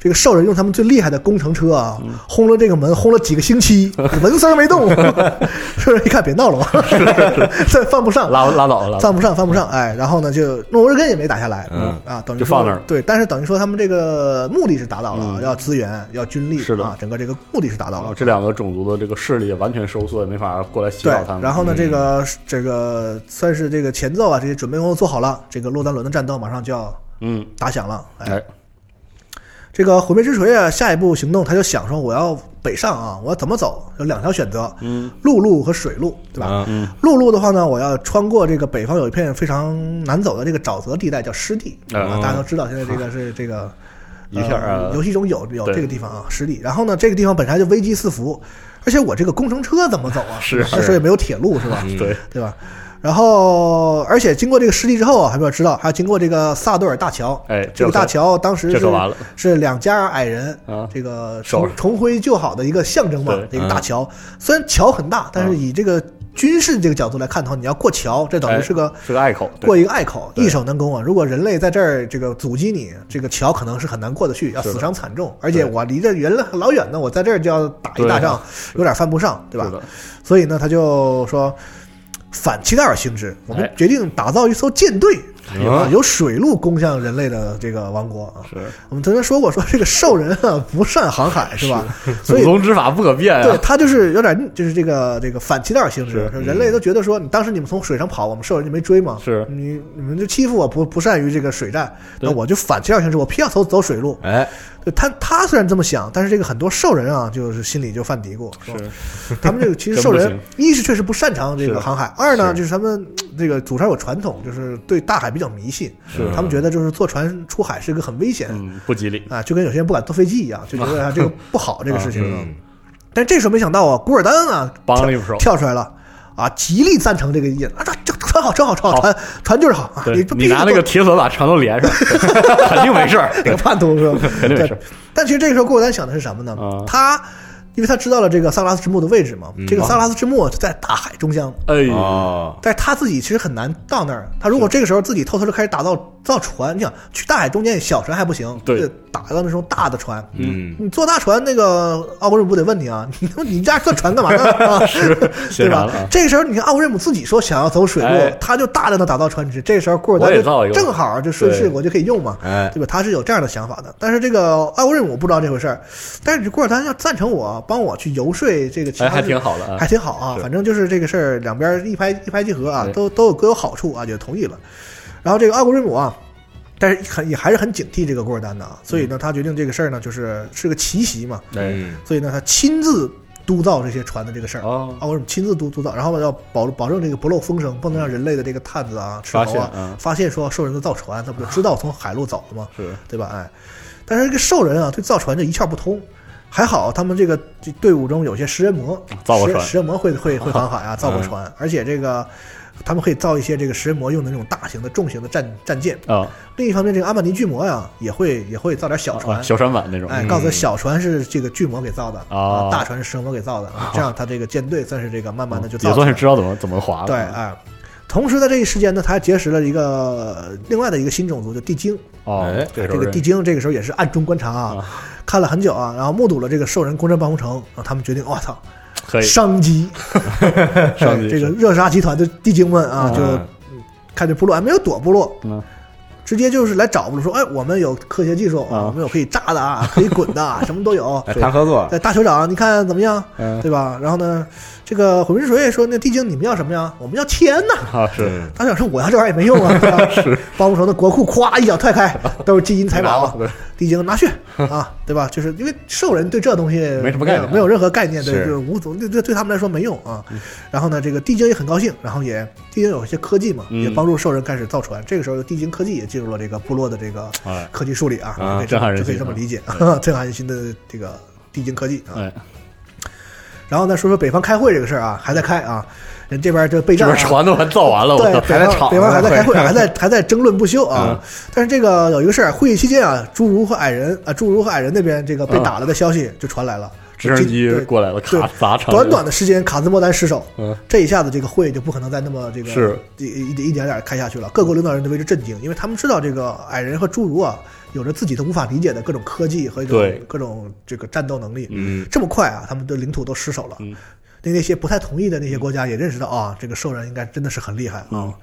Speaker 3: 这个兽人用他们最厉害的工程车啊，轰了这个门，轰了几个星期，纹丝儿没动。兽人一看，别闹了。吧，这犯 不上，
Speaker 1: 拉拉倒了，
Speaker 3: 犯不上，犯不上。哎，然后呢，就诺维根也没打下来，
Speaker 2: 嗯。
Speaker 3: 啊，等于说
Speaker 1: 就放那儿。
Speaker 3: 对，但是等于说他们这个目的是达到了，
Speaker 1: 嗯。
Speaker 3: 要资源，要军力，
Speaker 1: 是的。
Speaker 3: 啊，整个这个目的是达到了。
Speaker 1: 这两个种族的这个势力也完全收缩，也没法过来洗
Speaker 3: 对
Speaker 1: 脑他，们。
Speaker 3: 然后呢，
Speaker 2: 嗯。
Speaker 3: 这个这个算是这个前奏啊，这些准备工作做好了，这个洛丹伦的战斗马上就要
Speaker 1: 嗯，
Speaker 3: 打响了。哎，
Speaker 1: 哎，
Speaker 3: 这个毁灭之锤啊，下一步行动他就想说，我要北上啊，我要怎么走？有两条选择，
Speaker 1: 嗯
Speaker 3: 陆路和水路，对吧？
Speaker 2: 啊
Speaker 1: 嗯
Speaker 3: 陆路的话呢，我要穿过这个北方有一片非常难走的这个沼泽地带，叫湿地
Speaker 1: 嗯
Speaker 3: 啊，大家都知道，现在这个是这个。
Speaker 1: 一下啊
Speaker 3: 呃游戏中有有这个地方啊，湿地。然后呢，这个地方本来就危机四伏，而且我这个工程车怎么走啊？
Speaker 1: 是
Speaker 3: 那时候也没有铁路，是吧？
Speaker 2: 嗯
Speaker 1: 对，
Speaker 3: 对吧？然后，而且经过这个失利之后啊，还没有知道，还要经过这个萨多尔大桥。
Speaker 1: 哎，
Speaker 3: 这个大桥当时是是两家矮人
Speaker 1: 啊。
Speaker 3: 这个重重回旧好的一个象征嘛一。个大桥。虽然桥很大，但是以这个军事这个角度来看的话，你要过桥，这等于是个
Speaker 1: 是个隘口，对。
Speaker 3: 过一个隘口，易守难攻啊！如果人类在这儿这个阻击你，这个桥可能是很难过得去，要死伤惨重。而且我离这人类老远呢，我在这儿就要打一大仗，有点犯不上，对吧？所以呢，他就说反齐达尔行之，我们
Speaker 1: 哎。
Speaker 3: 决定打造一艘舰队，啊，
Speaker 2: 啊
Speaker 3: 由水路攻向人类的这个王国啊。
Speaker 1: 是。
Speaker 3: 我们曾经说过，说这个兽人啊不善航海，是吧？所以
Speaker 1: 祖宗之法不可变
Speaker 3: 对
Speaker 1: 啊，
Speaker 3: 他就是有点就是这个这个反其道而行之。人类都觉得说，你当时你们从水上跑，我们兽人就没追嘛？
Speaker 1: 是。
Speaker 3: 你你们就欺负我不不善于这个水战，那我就反其道而行之，我偏要走走水路。
Speaker 2: 哎，
Speaker 3: 对他他虽然这么想，但是这个很多兽人啊，就是心里就犯嘀咕，说
Speaker 1: 是。
Speaker 3: 他们这个其实 兽人一是确实不擅长这个航海，二呢
Speaker 1: 是。
Speaker 3: 就是他们这个祖上有传统，就是对大海比较迷信，
Speaker 1: 是
Speaker 3: 他们觉得就是坐船出海是一个很危险
Speaker 1: 嗯不吉利，
Speaker 3: 啊，就跟有些人不敢坐飞机一样，就觉得啊 这个不好这个事情。
Speaker 2: 嗯
Speaker 3: 但这时候没想到啊，古尔丹啊
Speaker 1: 帮了一手，
Speaker 3: 跳出来了。啊，极力赞成这个意见啊！这这船好，船好，船好，船船就是好啊！
Speaker 1: 对
Speaker 3: 不
Speaker 1: 你拿那个铁索把船都连上，肯定没事儿，
Speaker 3: 这个叛徒是吧？对
Speaker 1: 肯定没事儿。
Speaker 3: 但其实这个时候，古尔丹想的是什么呢？
Speaker 1: 啊
Speaker 3: 他因为他知道了这个萨拉斯之墓的位置嘛，
Speaker 2: 嗯
Speaker 3: 这个萨拉斯之墓在大海中央，
Speaker 1: 哎，
Speaker 2: 呀，
Speaker 3: 但是他自己其实很难到那儿。他如果这个时候自己偷偷的开始打造造船，你想去大海中间小船还不行，
Speaker 1: 对
Speaker 3: 得打造那种大的船。
Speaker 2: 嗯，
Speaker 3: 你坐大船，那个奥古瑞姆不得问你啊，你他妈你家坐船干嘛呢？啊，对吧？这个时候，你看奥古瑞姆自己说想要走水路
Speaker 1: 哎，
Speaker 3: 他就大量的打造船只。这个时候，库尔丹就正好就顺势，
Speaker 1: 对
Speaker 3: 我就可以用嘛。
Speaker 2: 哎，
Speaker 3: 对吧？他是有这样的想法的，但是这个奥古瑞姆不知道这回事儿，但是古尔丹要赞成我，帮我去游说这个其
Speaker 1: 哎，
Speaker 3: 他的
Speaker 1: 还挺好的啊
Speaker 3: 还，挺好啊。反正就是这个事儿，两边一拍一拍即合啊，都都有各有好处啊，就同意了。然后这个奥古瑞姆啊，但是很也还是很警惕这个古尔丹的啊，所以呢，他决定这个事儿呢，就是是个奇袭嘛，
Speaker 1: 哎，
Speaker 2: 嗯
Speaker 3: 所以呢，他亲自督造这些船的这个事儿。
Speaker 1: 哦
Speaker 3: 啊，我亲自督督造，然后要保保证这个不漏风声，不能让人类的这个探子啊、斥
Speaker 1: 发
Speaker 3: 候啊发现说兽人的造船，他不就知道从海路走了吗？
Speaker 1: 是
Speaker 3: 对吧？哎，但是这个兽人啊，对造船就一窍不通。还好他们这个队伍中有些食人魔，食
Speaker 1: 造过船。
Speaker 3: 食人魔会会会 航海啊，造过船，而且这个他们可以造一些这个食人魔用的那种大型的重型的战战舰。
Speaker 1: 啊，
Speaker 3: 另一方面，这个阿曼尼巨魔呀，也会也会造点小船。
Speaker 1: 啊，小船板那种，
Speaker 3: 哎，告诉他小船是这个巨魔给造的
Speaker 1: 哦。
Speaker 3: 啊，大船是食人魔给造的，啊这样他这个舰队算是这个慢慢的就造
Speaker 1: 也算是知道怎么怎么划了。
Speaker 3: 对，哎。同时，在这一时间呢，他还结识了一个另外的一个新种族，就地精。
Speaker 1: 哦
Speaker 2: 哎，
Speaker 3: 这个地精这个时候也是暗中观察啊，
Speaker 1: 啊。
Speaker 3: 看了很久啊，然后目睹了这个兽人攻占办公城，然后他们决定，我操，
Speaker 1: 可以。
Speaker 3: 商机，
Speaker 1: 商机
Speaker 3: 这个热沙集团的地精们啊，
Speaker 2: 嗯
Speaker 3: 就看这部落还没有躲部落，
Speaker 1: 嗯
Speaker 3: 直接就是来找我们说，哎，我们有科学技术
Speaker 1: 啊
Speaker 3: 我们有可以炸的啊，可以滚的啊，什么都有。
Speaker 2: 来谈合作，
Speaker 3: 在大酋长，你看怎么样？
Speaker 1: 嗯
Speaker 3: 对吧？然后呢，这个毁灭水说，那地精你们要什么呀？我们要天呐！
Speaker 1: 啊是
Speaker 3: 大酋长说，我要这玩意儿也没用啊，对吧？是。包不成的国库咵一脚踹开，都是金银财宝。
Speaker 1: 对
Speaker 3: 地精拿去啊，对吧？就是因为兽人对这东西
Speaker 1: 没什么概念
Speaker 3: 没有任何概念，对，
Speaker 2: 是
Speaker 3: 就是无总对对对他们来说没用啊。然后呢，这个地精也很高兴，然后也地精有一些科技嘛，
Speaker 1: 嗯
Speaker 3: 也帮助兽人开始造船。这个时候，地精科技也进入了这个部落的这个
Speaker 1: 哎
Speaker 3: 科技树里啊，就可以这么理解，
Speaker 1: 对
Speaker 3: 震撼人心的这个地精科技啊。
Speaker 1: 哎，
Speaker 3: 然后呢，说说北方开会这个事儿啊，还在开啊，人这边这备
Speaker 1: 这
Speaker 3: 战、啊，
Speaker 1: 边船都快造完了，我
Speaker 3: 对，北方
Speaker 2: 还在吵
Speaker 3: 北方还在开会，还在还在争论不休啊。
Speaker 1: 嗯。
Speaker 3: 但是这个有一个事儿，会议期间啊，侏儒和矮人啊，侏儒和矮人那边这个被打了的消息就传来了，
Speaker 1: 直升机过来了，
Speaker 3: 对
Speaker 1: 咔砸场
Speaker 3: 短短的时间，卡兹莫丹失手，
Speaker 1: 嗯
Speaker 3: 这一下子这个会就不可能再那么这个
Speaker 1: 是
Speaker 3: 一一一点点开下去了。各国领导人都为之震惊，因为他们知道这个矮人和侏儒啊，有着自己都无法理解的各种科技和各种这个战斗能力。
Speaker 1: 嗯
Speaker 3: 这么快啊，他们的领土都失守了。
Speaker 1: 嗯
Speaker 3: 那那些不太同意的那些国家也认识到啊，这个兽人应该真的是很厉害啊。
Speaker 1: 嗯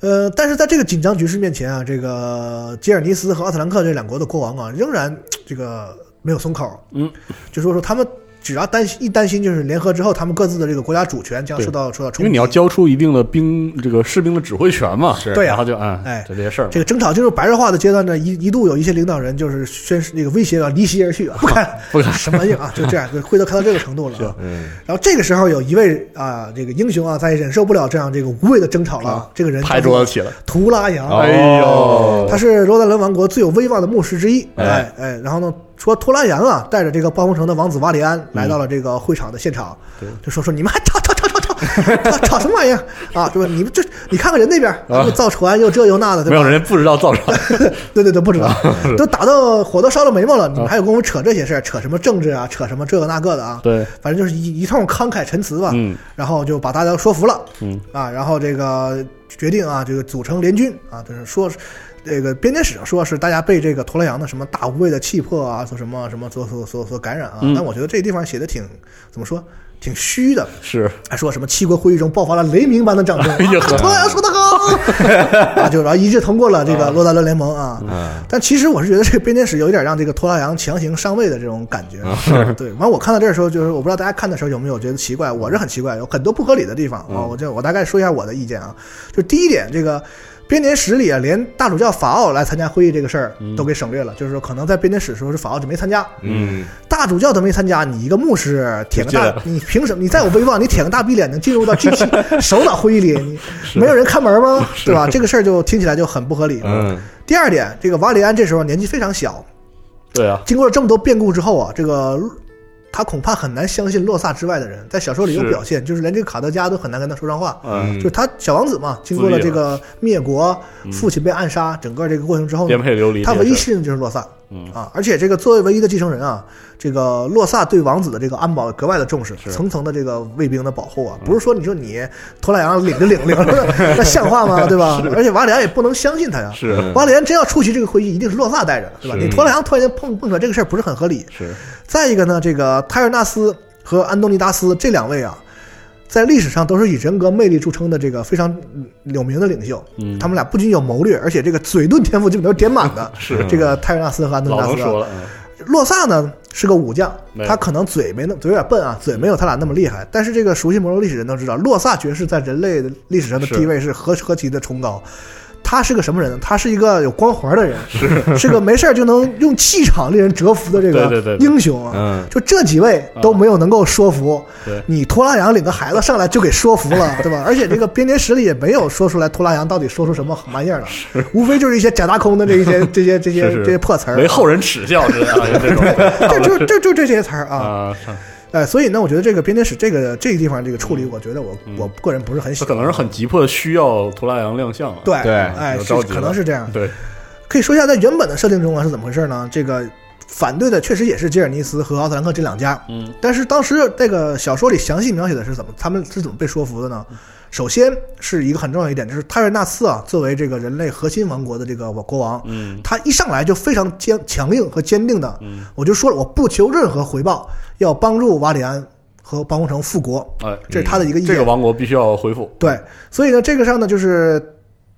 Speaker 3: 呃，但是在这个紧张局势面前啊，这个吉尔尼斯和奥特兰克这两国的国王啊，仍然这个没有松口。
Speaker 1: 嗯，
Speaker 3: 就说说他们只要担心一担心，就是联合之后，他们各自的这个国家主权将受到受到冲击。
Speaker 1: 因为你要交出一定的兵这个士兵的指挥权嘛，
Speaker 2: 是。
Speaker 3: 对呀
Speaker 1: 然后就啊，
Speaker 3: 哎。
Speaker 1: 就这些事儿，
Speaker 3: 这个争吵进入白热化的阶段呢，一一度有一些领导人就是宣誓那个威胁要离席而去啊，不敢
Speaker 1: 不敢。
Speaker 3: 什么玩意儿啊，就这样，会都开到这个程度了啊。
Speaker 2: 嗯，
Speaker 3: 然后这个时候有一位啊，这个英雄啊，再也忍受不了这样这个无谓的争吵了。
Speaker 1: 啊。
Speaker 3: 这个人
Speaker 1: 拍桌子起了，
Speaker 3: 图拉扬，
Speaker 2: 哦
Speaker 1: 哎呦，
Speaker 3: 他是罗德伦王国最有威望的牧师之一。
Speaker 2: 哎。
Speaker 3: 哎哎，然后呢，说托拉扬啊，带着这个暴风城的王子瓦里安来到了这个会场的现场，
Speaker 1: 对
Speaker 3: 就说说你们还吵吵吵吵吵吵吵什么玩意儿啊？对吧？你们这你看看人那边又造船又这又那的，对吧？
Speaker 1: 没有人不知道造船，
Speaker 3: 对对对，不知道，都打到火都烧到眉毛了，你们还有功夫扯这些事儿，扯什么政治啊，扯什么这个那个的啊？
Speaker 1: 对，
Speaker 3: 反正就是一一通慷慨陈词吧。
Speaker 1: 嗯
Speaker 3: 然后就把大家都说服了。
Speaker 1: 嗯
Speaker 3: 啊，然后这个决定啊，这个组成联军啊，就是说是这个编年史上说是大家被这个托拉扬的什么大无畏的气魄啊，说什么什么所所所所感染啊。
Speaker 1: 嗯
Speaker 3: 但我觉得这地方写的挺怎么说，挺虚的。
Speaker 1: 是
Speaker 3: 还说什么七国会议中爆发了雷鸣般的
Speaker 1: 战
Speaker 3: 争，托拉扬说的好 啊，就然后一致通过了这个洛达伦联盟啊。
Speaker 2: 嗯
Speaker 3: 但其实我是觉得这个编年史有一点让这个托拉扬强行上位的这种感觉。对，完我看到这儿的时候，就是我不知道大家看的时候有没有觉得奇怪，我是很奇怪，有很多不合理的地方啊。我就我大概说一下我的意见啊，就第一点，这个。编年史里啊，连大主教法奥来参加会议这个事儿都给省略了，就是说可能在编年史的时候是法奥就没参加，
Speaker 2: 嗯，
Speaker 3: 大主教都没参加，你一个牧师舔个大你凭什么？你再有威望，你舔个大逼脸能进入到 G 七首脑会议里？你没有人看门吗？对吧？这个事儿就听起来就很不合理。
Speaker 2: 嗯，
Speaker 3: 第二点，这个瓦里安这时候年纪非常小，
Speaker 1: 对啊，
Speaker 3: 经过了这么多变故之后啊，这个他恐怕很难相信洛萨之外的人。在小说里有表现，就是连这个卡德加都很难跟他说上话。
Speaker 1: 嗯，
Speaker 3: 就是他小王子嘛，经过了这个灭国，父亲被暗杀，整个这个过程之后呢
Speaker 1: 颠，沛流离，
Speaker 3: 他唯一信任就是洛萨。
Speaker 1: 嗯
Speaker 3: 啊，而且这个作为唯一的继承人啊，这个洛萨对王子的这个安保格外的重视，层层的这个卫兵的保护啊，不是说你说你托拉扬领着领领着，那像话吗？对吧？而且瓦里安也不能相信他呀。
Speaker 1: 是
Speaker 3: 瓦里安真要出席这个会议，一定是洛萨带着的，对吧？你托拉扬突然间碰碰出来这个事儿不是很合理。
Speaker 1: 是
Speaker 3: 再一个呢，这个泰尔纳斯和安东尼达斯这两位啊，在历史上都是以人格魅力著称的这个非常嗯有名的领袖。
Speaker 1: 嗯
Speaker 3: 他们俩不仅有谋略，而且这个嘴遁天赋基本都 是点满的。
Speaker 1: 是
Speaker 3: 这个泰瑞纳斯和安东尼达斯
Speaker 1: 说了，嗯
Speaker 3: 洛萨呢是个武将，他可能嘴没那嘴有点笨啊，嘴没有他俩那么厉害。但是这个熟悉魔兽历史人都知道，洛萨爵士在人类的历史上的地位是何何其的崇高。他是个什么人呢？他是一个有光环的人，是。个没事儿就能用气场令人折服的这个
Speaker 1: 对对对对。
Speaker 3: 英雄啊。
Speaker 2: 嗯，
Speaker 3: 就这几位都没有能够说服
Speaker 1: 对。
Speaker 3: 你，托拉扬领个孩子上来就给说服了，对吧？而且这个编年史里也没有说出来托拉扬到底说出什么玩意儿了，无非就是一些假大空的这一些 这些这些这些破词儿，
Speaker 1: 为后人耻笑之类的这种。
Speaker 3: 就就就就这些词儿啊。
Speaker 1: 啊，
Speaker 3: 哎，所以呢，我觉得这个编年史这个这个地方这个处理，我觉得我我个人不是很喜欢。
Speaker 1: 他可能是很急迫的需要图拉扬亮相了。
Speaker 3: 对
Speaker 2: 对
Speaker 3: 哎，是可能是这样。
Speaker 1: 对，
Speaker 3: 可以说一下在原本的设定中啊是怎么回事呢？这个反对的确实也是吉尔尼斯和奥特兰克这两家，
Speaker 1: 嗯
Speaker 3: 但是当时这个小说里详细描写的是怎么他们是怎么被说服的呢？首先是一个很重要一点，就是泰瑞纳斯啊，作为这个人类核心王国的这个国王，
Speaker 1: 嗯
Speaker 3: 他一上来就非常坚强硬和坚定的，
Speaker 1: 嗯，
Speaker 3: 我就说了，我不求任何回报，要帮助瓦里安和暴风城复国，
Speaker 1: 哎，
Speaker 3: 这是他的一个意见。
Speaker 1: 这个王国必须要恢复。
Speaker 3: 对，所以呢，这个上呢，就是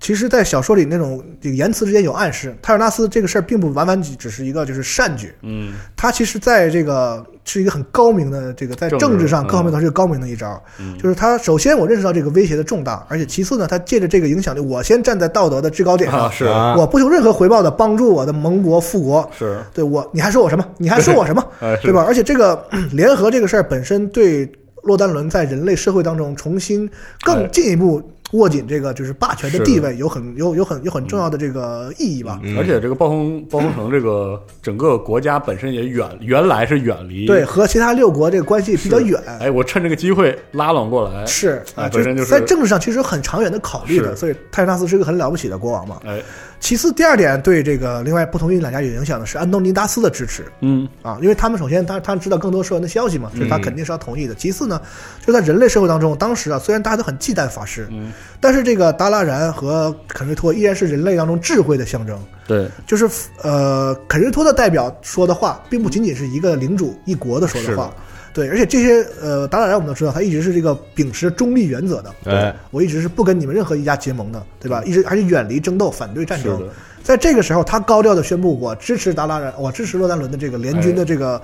Speaker 3: 其实，在小说里那种这个言辞之间有暗示，泰尔纳斯这个事儿并不完完只是一个就是善举，
Speaker 1: 嗯
Speaker 3: 他其实在这个是一个很高明的这个在
Speaker 1: 政治
Speaker 3: 上
Speaker 1: 嗯
Speaker 3: 各方面都是一个高明的一招。
Speaker 1: 嗯，
Speaker 3: 就是他首先我认识到这个威胁的重大，而且其次呢，他借着这个影响力，我先站在道德的制高点上，
Speaker 1: 啊是
Speaker 2: 啊
Speaker 3: 我不求任何回报的帮助我的盟国复国。
Speaker 1: 是，
Speaker 3: 对我，你还说我什么？你还说我什么？对吧？而且这个联合这个事儿本身对洛丹伦在人类社会当中重新
Speaker 1: 哎
Speaker 3: 更进一步握紧这个就是霸权的地位，有很有有很有很重要的这个意义吧。
Speaker 2: 嗯
Speaker 1: 而且这个暴风暴风城这个整个国家本身也远，原来是远离
Speaker 3: 对，和其他六国这个关系比较远。
Speaker 1: 哎，我趁这个机会拉拢过来。
Speaker 3: 是啊，
Speaker 1: 哎本身就是
Speaker 3: 在政治上其实有很长远的考虑的，所以泰纳斯是一个很了不起的国王嘛。
Speaker 1: 哎，
Speaker 3: 其次，第二点对这个另外不同意两家有影响的是安东尼达斯的支持
Speaker 1: 嗯
Speaker 3: 啊，因为他们首先他他知道更多社员的消息嘛，所以他肯定是要同意的。其次呢，就在人类社会当中，当时啊虽然大家都很忌惮法师，
Speaker 1: 嗯，
Speaker 3: 但是这个达拉然和肯瑞托依然是人类当中智慧的象征。
Speaker 1: 对，
Speaker 3: 就是呃，肯瑞托的代表说的话，并不仅仅是一个领主一国的说的话
Speaker 1: 是，
Speaker 3: 对，而且这些呃达拉然我们都知道，他一直是这个秉持中立原则的，
Speaker 2: 对，
Speaker 3: 我一直是不跟你们任何一家结盟的，对吧？一直而且远离争斗，反对战争在这个时候，他高调的宣布，我支持达拉然，我支持洛丹伦的这个联军的这个、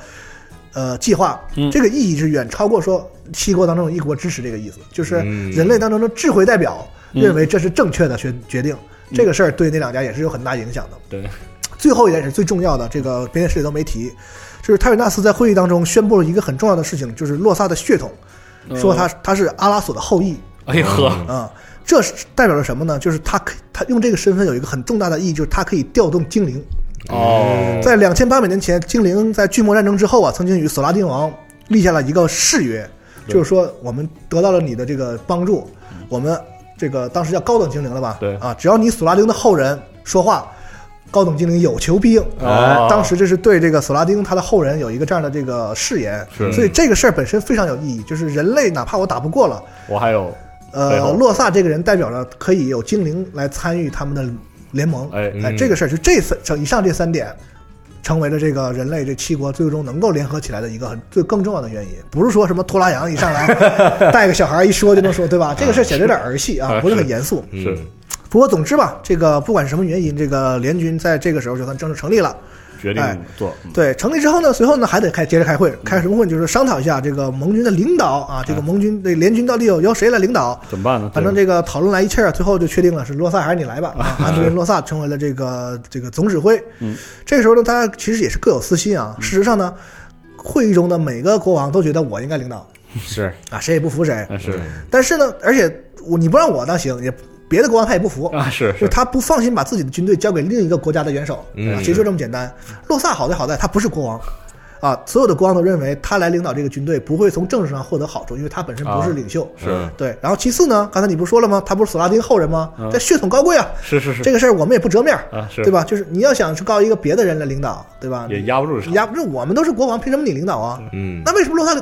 Speaker 3: 呃计划，
Speaker 1: 嗯。
Speaker 3: 这个意义是远超过说七国当中有一国支持这个意思，就是
Speaker 2: 嗯
Speaker 3: 人类当中的智慧代表
Speaker 1: 嗯
Speaker 3: 认为这是正确的决决定，这个事儿对那两家也是有很大影响的。
Speaker 1: 对，
Speaker 3: 最后一点是最重要的，这个别的事情都没提，就是泰瑞纳斯在会议当中宣布了一个很重要的事情，就是洛萨的血统，说他他是阿拉索的后裔
Speaker 1: 哎呀呵，
Speaker 3: 啊。这是代表了什么呢？就是他可他用这个身份有一个很重大的意义，就是他可以调动精灵。
Speaker 1: 哦，
Speaker 3: 在两千八百年前，精灵在巨魔战争之后啊，曾经与索拉丁王立下了一个誓约，就是说我们得到了你的这个帮助，我们这个当时叫高等精灵了吧？
Speaker 1: 对
Speaker 3: 啊，只要你索拉丁的后人说话，高等精灵有求必应。
Speaker 1: 哎
Speaker 3: 当时这是对这个索拉丁他的后人有一个这样的这个誓言，
Speaker 1: 是
Speaker 3: 所以这个事儿本身非常有意义，就是人类哪怕我打不过了，
Speaker 1: 我还有，
Speaker 3: 呃，洛萨这个人代表着可以有精灵来参与他们的联盟，
Speaker 1: 哎
Speaker 3: 哎，
Speaker 2: 嗯
Speaker 3: 这个事儿就这三以上这三点，成为了这个人类这七国最终能够联合起来的一个很最更重要的原因。不是说什么托拉羊一上来 带个小孩一说就能说，对吧？这个事儿显得有点儿戏啊，
Speaker 1: 啊
Speaker 3: 不是很严肃。
Speaker 2: 嗯
Speaker 1: 是
Speaker 3: 不过总之吧，这个不管是什么原因，这个联军在这个时候就算正式成立了。
Speaker 1: 决定
Speaker 3: 哎
Speaker 1: 做，嗯
Speaker 3: 对，成立之后呢，随后呢还得开接着开会，开什么会？就是商讨一下这个盟军的领导啊，这个盟军的联军到底有由谁来领导？
Speaker 1: 怎么办呢？
Speaker 3: 反正这个讨论来一气儿，最后就确定了是洛萨还是你来吧。啊，安德烈·洛萨成为了这个这个总指挥。
Speaker 1: 嗯，
Speaker 3: 这个时候呢，大家其实也是各有私心啊。事实上呢，会议中的每个国王都觉得我应该领导
Speaker 2: 是
Speaker 3: 啊，谁也不服谁。
Speaker 1: 啊是
Speaker 3: 但是呢，而且我你不让我当行，也别的国王他也不服。
Speaker 1: 啊是
Speaker 3: 就是他不放心把自己的军队交给另一个国家的元首，其实就这么简单。洛萨好在好在他不是国王，啊，所有的国王都认为他来领导这个军队不会从政治上获得好处，因为他本身不是领袖。
Speaker 1: 是
Speaker 3: 对，然后其次呢，刚才你不是说了吗？他不是索拉丁后人吗？
Speaker 1: 嗯
Speaker 3: 这血统高贵啊，
Speaker 1: 是是是，
Speaker 3: 这个事儿我们也不折面儿，
Speaker 1: 啊是
Speaker 3: 对吧？就是你要想去告一个别的人来领导，对吧？
Speaker 1: 也压不住场，
Speaker 3: 压不住，我们都是国王，凭什么你领导啊？
Speaker 2: 嗯
Speaker 3: 那为什么洛萨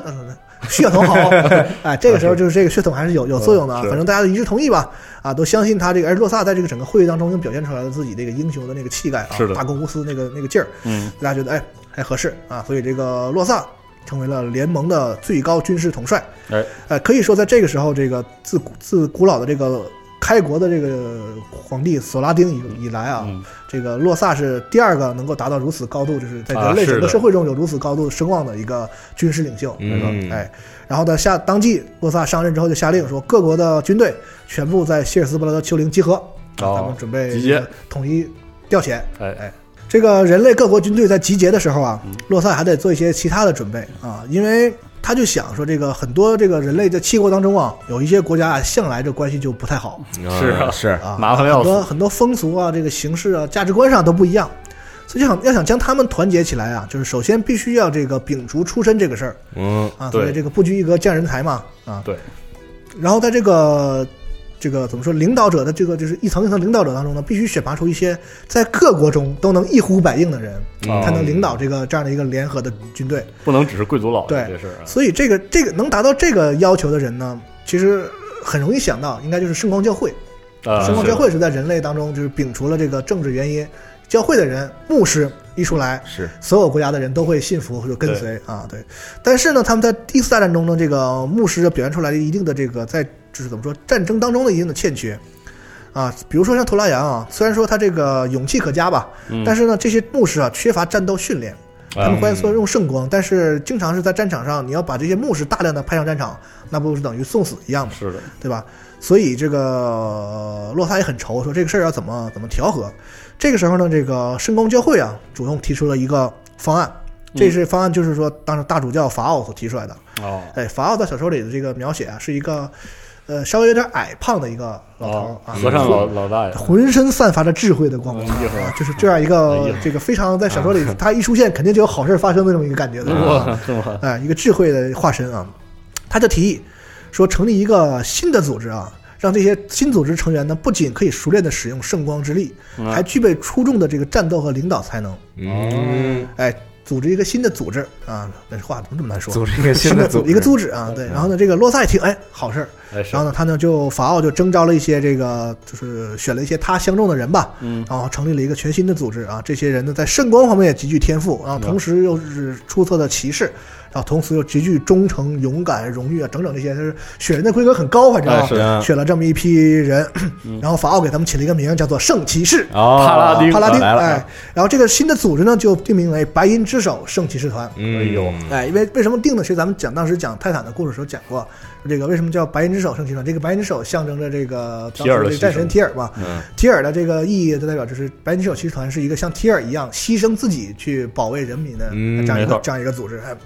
Speaker 3: 血统好，哎，这个时候就是这个血统还是有有作用的啊。反正大家都一致同意吧，啊，都相信他这个。而洛萨在这个整个会议当中，又表现出来了自己这个英雄的那个气概啊
Speaker 1: 是，的。
Speaker 3: 大公无私那个那个劲儿，
Speaker 1: 嗯。
Speaker 3: 大家觉得哎还合适。啊，所以这个洛萨成为了联盟的最高军事统帅。
Speaker 1: 哎。
Speaker 3: 呃，可以说在这个时候，这个自自古老的这个开国的这个皇帝索拉丁以以来啊，
Speaker 1: 嗯。
Speaker 3: 这个洛萨是第二个能够达到如此高度，就是在
Speaker 1: 啊
Speaker 3: 人类整个社会中有如此高度声望的一个军事领袖。
Speaker 2: 嗯。
Speaker 3: 哎，然后呢，下当即洛萨上任之后就下令说，各国的军队全部在希尔斯伯勒的丘陵集合啊，
Speaker 1: 哦
Speaker 3: 他们准备
Speaker 1: 集结。
Speaker 3: 统一调遣。
Speaker 1: 哎
Speaker 3: 哎。这个人类各国军队在集结的时候啊
Speaker 1: 嗯，
Speaker 3: 洛萨还得做一些其他的准备啊，因为他就想说，这个很多这个人类在七国当中啊，有一些国家啊，向来这关系就不太好。
Speaker 1: 是啊
Speaker 2: 是。
Speaker 3: 啊，
Speaker 1: 麻烦得要死。
Speaker 3: 很多很多风俗啊，这个形式啊，价值观上都不一样，所以就想要想将他们团结起来啊，就是首先必须要这个摒除出身这个事儿。
Speaker 2: 嗯
Speaker 3: 啊，
Speaker 1: 对
Speaker 3: 所以这个不拘一格降人才嘛啊，
Speaker 1: 对，
Speaker 3: 然后在这个这个怎么说，领导者的这个就是一层一层领导者当中呢，必须选拔出一些在各国中都能一呼百应的人，
Speaker 1: 哦
Speaker 3: 才能领导这个这样的一个联合的军队。
Speaker 1: 不能只是贵族老爷
Speaker 3: 对
Speaker 1: 这事儿啊。
Speaker 3: 所以这个这个能达到这个要求的人呢，其实很容易想到，应该就是圣光教会。
Speaker 1: 啊
Speaker 3: 圣光教会是在人类当中就是摒除了这个政治原因，教会的人牧师一出来，
Speaker 2: 是
Speaker 3: 所有国家的人都会信服或者跟随啊，对。但是呢，他们在第一次大战中呢，这个牧师表现出来的一定的这个在就是怎么说战争当中的一定的欠缺啊，比如说像图拉扬啊，虽然说他这个勇气可嘉吧，
Speaker 1: 嗯
Speaker 3: 但是呢，这些牧师啊缺乏战斗训练。他们
Speaker 1: 啊
Speaker 3: 欢说用圣光，但是经常是在战场上，你要把这些牧师大量的派上战场，那不是等于送死一样吗？
Speaker 1: 是的，
Speaker 3: 对吧？所以这个呃洛萨也很愁，说这个事儿要怎么怎么调和。这个时候呢，这个圣光教会啊主动提出了一个方案，这是方案就是说当时大主教法奥所提出来的。
Speaker 1: 哦
Speaker 3: 哎，法奥在小说里的这个描写啊，是一个呃稍微有点矮胖的一个老头啊，，
Speaker 1: 和尚老老大爷，
Speaker 3: 浑身散发着智慧的光芒就是这样一个这个非常在小说里他一出现肯定就有好事发生的这么一个感觉的。
Speaker 1: 哇，这么
Speaker 3: 哎，一个智慧的化身啊，他就提议说成立一个新的组织啊，让这些新组织成员呢，不仅可以熟练的使用圣光之力，
Speaker 1: 嗯。
Speaker 3: 还具备出众的这个战斗和领导才能。
Speaker 2: 嗯，
Speaker 3: 哎，组织一个新的组织啊，这话怎么这么难说？
Speaker 2: 组织一个新的组
Speaker 3: 组一个组织啊，对。然后呢，这个洛萨一听，哎，好事儿。然后呢，他呢就法奥就征召了一些这个，就是选了一些他相中的人吧，
Speaker 1: 嗯
Speaker 3: 然后成立了一个全新的组织啊。这些人呢，在圣光方面也极具天赋，然后同时又是出色的骑士，然后同时又极具忠诚、勇敢、荣誉啊，整整这些，就是选人的规格很高，反正、
Speaker 1: 是
Speaker 3: 选了这么一批人，然后法奥给他们起了一个名叫做圣骑士。
Speaker 2: 哦，
Speaker 1: 帕拉丁
Speaker 3: 帕拉丁，
Speaker 2: 来了
Speaker 3: 哎，然后这个新的组织呢，就定名为白银之手圣骑士团。
Speaker 2: 嗯，
Speaker 1: 哎呦
Speaker 3: 哎，因为为什么定呢？其实咱们讲当时讲泰坦的故事的时候讲过，这个为什么叫白银之手圣骑士团？这个白银之手象征着这个当时这个战神提尔吧。
Speaker 2: 嗯
Speaker 3: 提尔的这个意义就代表就是白银之手骑士团是一个像提尔一样牺牲自己去保卫人民的
Speaker 2: 嗯
Speaker 3: 这样一个这样一个组织。哎，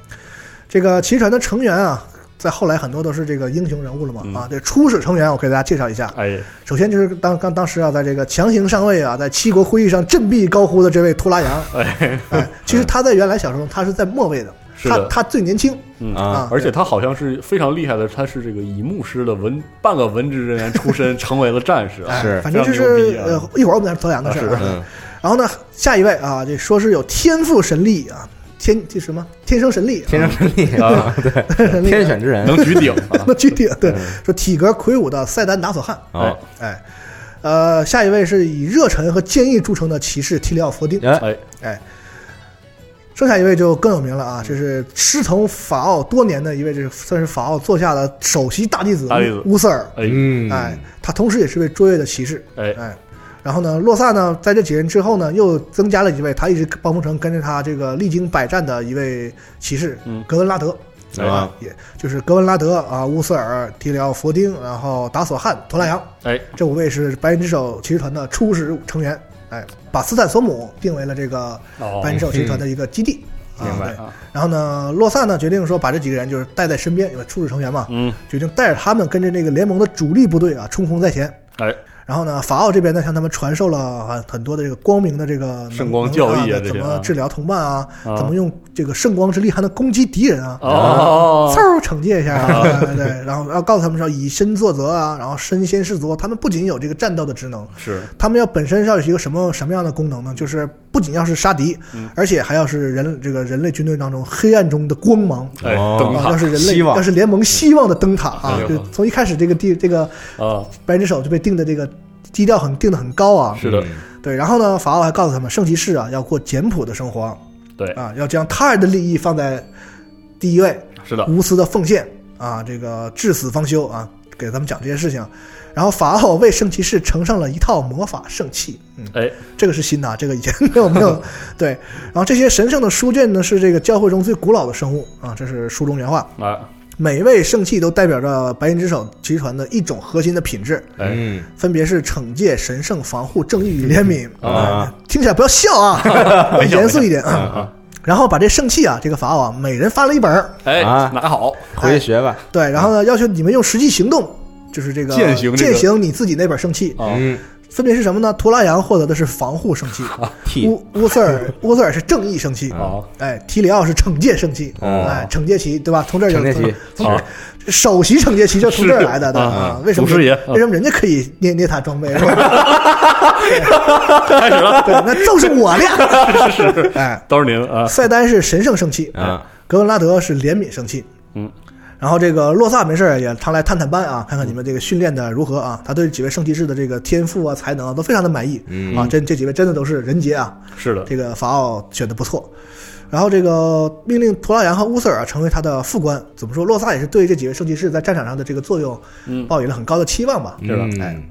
Speaker 3: 这个骑士团的成员啊。在后来很多都是这个英雄人物了嘛、
Speaker 1: 嗯。
Speaker 3: 啊，这初始成员我给大家介绍一下。
Speaker 1: 哎。
Speaker 3: 首先就是当当当时啊，在这个强行上位啊，在七国会议上振臂高呼的这位图拉扬，
Speaker 1: 哎。
Speaker 3: 哎，其实他在原来小说中他是在末位的，
Speaker 1: 是
Speaker 3: 他他最年轻，
Speaker 1: 嗯。
Speaker 2: 啊。
Speaker 3: 啊
Speaker 1: 而且他好像是非常厉害的，他是这个以牧师的文半个文职人员出身，成为了战士
Speaker 2: 是。
Speaker 3: 反正就是呃，一会儿我们再说德阳的事儿然后呢，下一位啊，这说是有天赋神力啊，天这什么？天生神力，
Speaker 2: 天生神力
Speaker 1: 啊，
Speaker 2: 对，天选之人
Speaker 1: 能举鼎啊！
Speaker 3: 那具体对，说体格魁梧的塞丹达索汉，
Speaker 2: 啊，
Speaker 3: 哎，呃，下一位是以热忱和坚毅著称的骑士提里奥佛丁，
Speaker 2: 哎，
Speaker 1: 哎，
Speaker 3: 哎，剩下一位就更有名了啊，这是师从法奥多年的一位，这是算是法奥座下的首席大弟子乌瑟尔，
Speaker 1: 哎，
Speaker 3: 他同时也是位卓越的骑士，
Speaker 1: 哎。
Speaker 3: 哎，然后呢，洛萨呢，在这几人之后呢，又增加了一位他一直帮不成跟着他这个历经百战的一位骑士，
Speaker 1: 嗯。
Speaker 3: 格温拉德，
Speaker 2: 啊
Speaker 3: 啊，也就是格温拉德啊，乌瑟尔、提里奥佛丁，然后达索汉、托拉扬，
Speaker 1: 哎，
Speaker 3: 这五位是白银之手骑士团的初始成员，哎，把斯坦索姆定为了这个
Speaker 1: 哦
Speaker 3: 白银之手骑士团的一个基地。啊对
Speaker 1: 明白。啊，
Speaker 3: 然后呢，洛萨呢决定说把这几个人就是带在身边，因为初始成员嘛，
Speaker 1: 嗯，
Speaker 3: 决定带着他们跟着这个联盟的主力部队啊冲锋在前。
Speaker 1: 哎，
Speaker 3: 然后呢，法奥这边呢向他们传授了很很多的这个光明的这个
Speaker 1: 圣光教义
Speaker 3: 怎么治疗同伴啊，
Speaker 1: 啊。
Speaker 3: 怎么用这个圣光之力还能攻击敌人啊，
Speaker 1: 哦，
Speaker 3: 嗖惩戒一下对，然后要告诉他们说以身作则啊，然后身先士卒，他们不仅有这个战斗的职能，
Speaker 1: 是。
Speaker 3: 他们要本身要有一个什么什么样的功能呢？就是不仅要是杀敌，
Speaker 1: 嗯。
Speaker 3: 而且还要是人这个人类军队当中黑暗中的光芒。
Speaker 1: 哎，
Speaker 2: 哦。
Speaker 3: 啊，
Speaker 1: 灯塔。
Speaker 3: 要是人类，要是联盟希望的灯塔啊就从一开始这个地这个
Speaker 1: 啊，
Speaker 3: 白之手就被定的这个基调很定的很高啊。
Speaker 1: 是的，
Speaker 3: 对，然后呢，法奥还告诉他们，圣骑士啊要过简朴的生活
Speaker 1: 对，
Speaker 3: 啊，要将他人的利益放在第一位，
Speaker 1: 是的，
Speaker 3: 无私的奉献啊，这个至死方休啊，给他们讲这些事情。然后法奥为圣骑士呈上了一套魔法圣器，嗯，
Speaker 1: 哎，
Speaker 3: 这个是新的啊，这个以前没有没有。对，然后这些神圣的书卷呢是这个教会中最古老的生物啊，这是书中原话。
Speaker 1: 啊，
Speaker 3: 每位圣器都代表着白银之手集团的一种核心的品质，
Speaker 1: 哎，
Speaker 2: 嗯，
Speaker 3: 分别是惩戒、神圣、防护、正义与怜悯。
Speaker 2: 啊，
Speaker 3: 听起来不要笑啊，严肃一点啊。
Speaker 1: 啊，
Speaker 3: 然后把这圣器啊，这个法宝啊，每人发了一本儿，
Speaker 1: 哎，
Speaker 2: 啊。
Speaker 1: 拿好，
Speaker 2: 回去学吧。
Speaker 3: 对，然后呢，要求你们用实际行动，就是这个
Speaker 1: 践行
Speaker 3: 你自己那本圣器，
Speaker 1: 啊，
Speaker 2: 嗯，
Speaker 3: 分别是什么呢？图拉扬获得的是防护圣器，乌乌瑟尔 乌瑟尔是正义圣器，
Speaker 1: 好，
Speaker 3: 哎，提里奥是惩戒圣器，
Speaker 2: 哦
Speaker 3: 哎，惩戒旗对吧？从这儿就从
Speaker 1: 好，
Speaker 3: 首席惩戒旗就从这儿来的，对吧？
Speaker 1: 啊。
Speaker 3: 啊为什么为什么人家可以捏捏他装备？是吧
Speaker 1: 开始了，
Speaker 3: 对，那就是我的呀。是哎，
Speaker 1: 都是您啊，
Speaker 3: 塞丹是神圣圣器，
Speaker 2: 啊，
Speaker 3: 格文拉德是怜悯圣器。
Speaker 1: 嗯，
Speaker 3: 然后这个洛萨没事儿也常来探探班啊，看看你们这个训练的如何啊。他对几位圣骑士的这个天赋啊、才能啊都非常的满意
Speaker 2: 嗯
Speaker 3: 啊。这这几位真的都是人杰啊，
Speaker 1: 是的，
Speaker 3: 这个法奥选的不错。然后这个命令图拉扬和乌瑟尔啊成为他的副官。怎么说？洛萨也是对这几位圣骑士在战场上的这个作用
Speaker 1: 嗯，
Speaker 3: 抱有了很高的期望吧。
Speaker 1: 是吧
Speaker 3: 哎
Speaker 2: 嗯，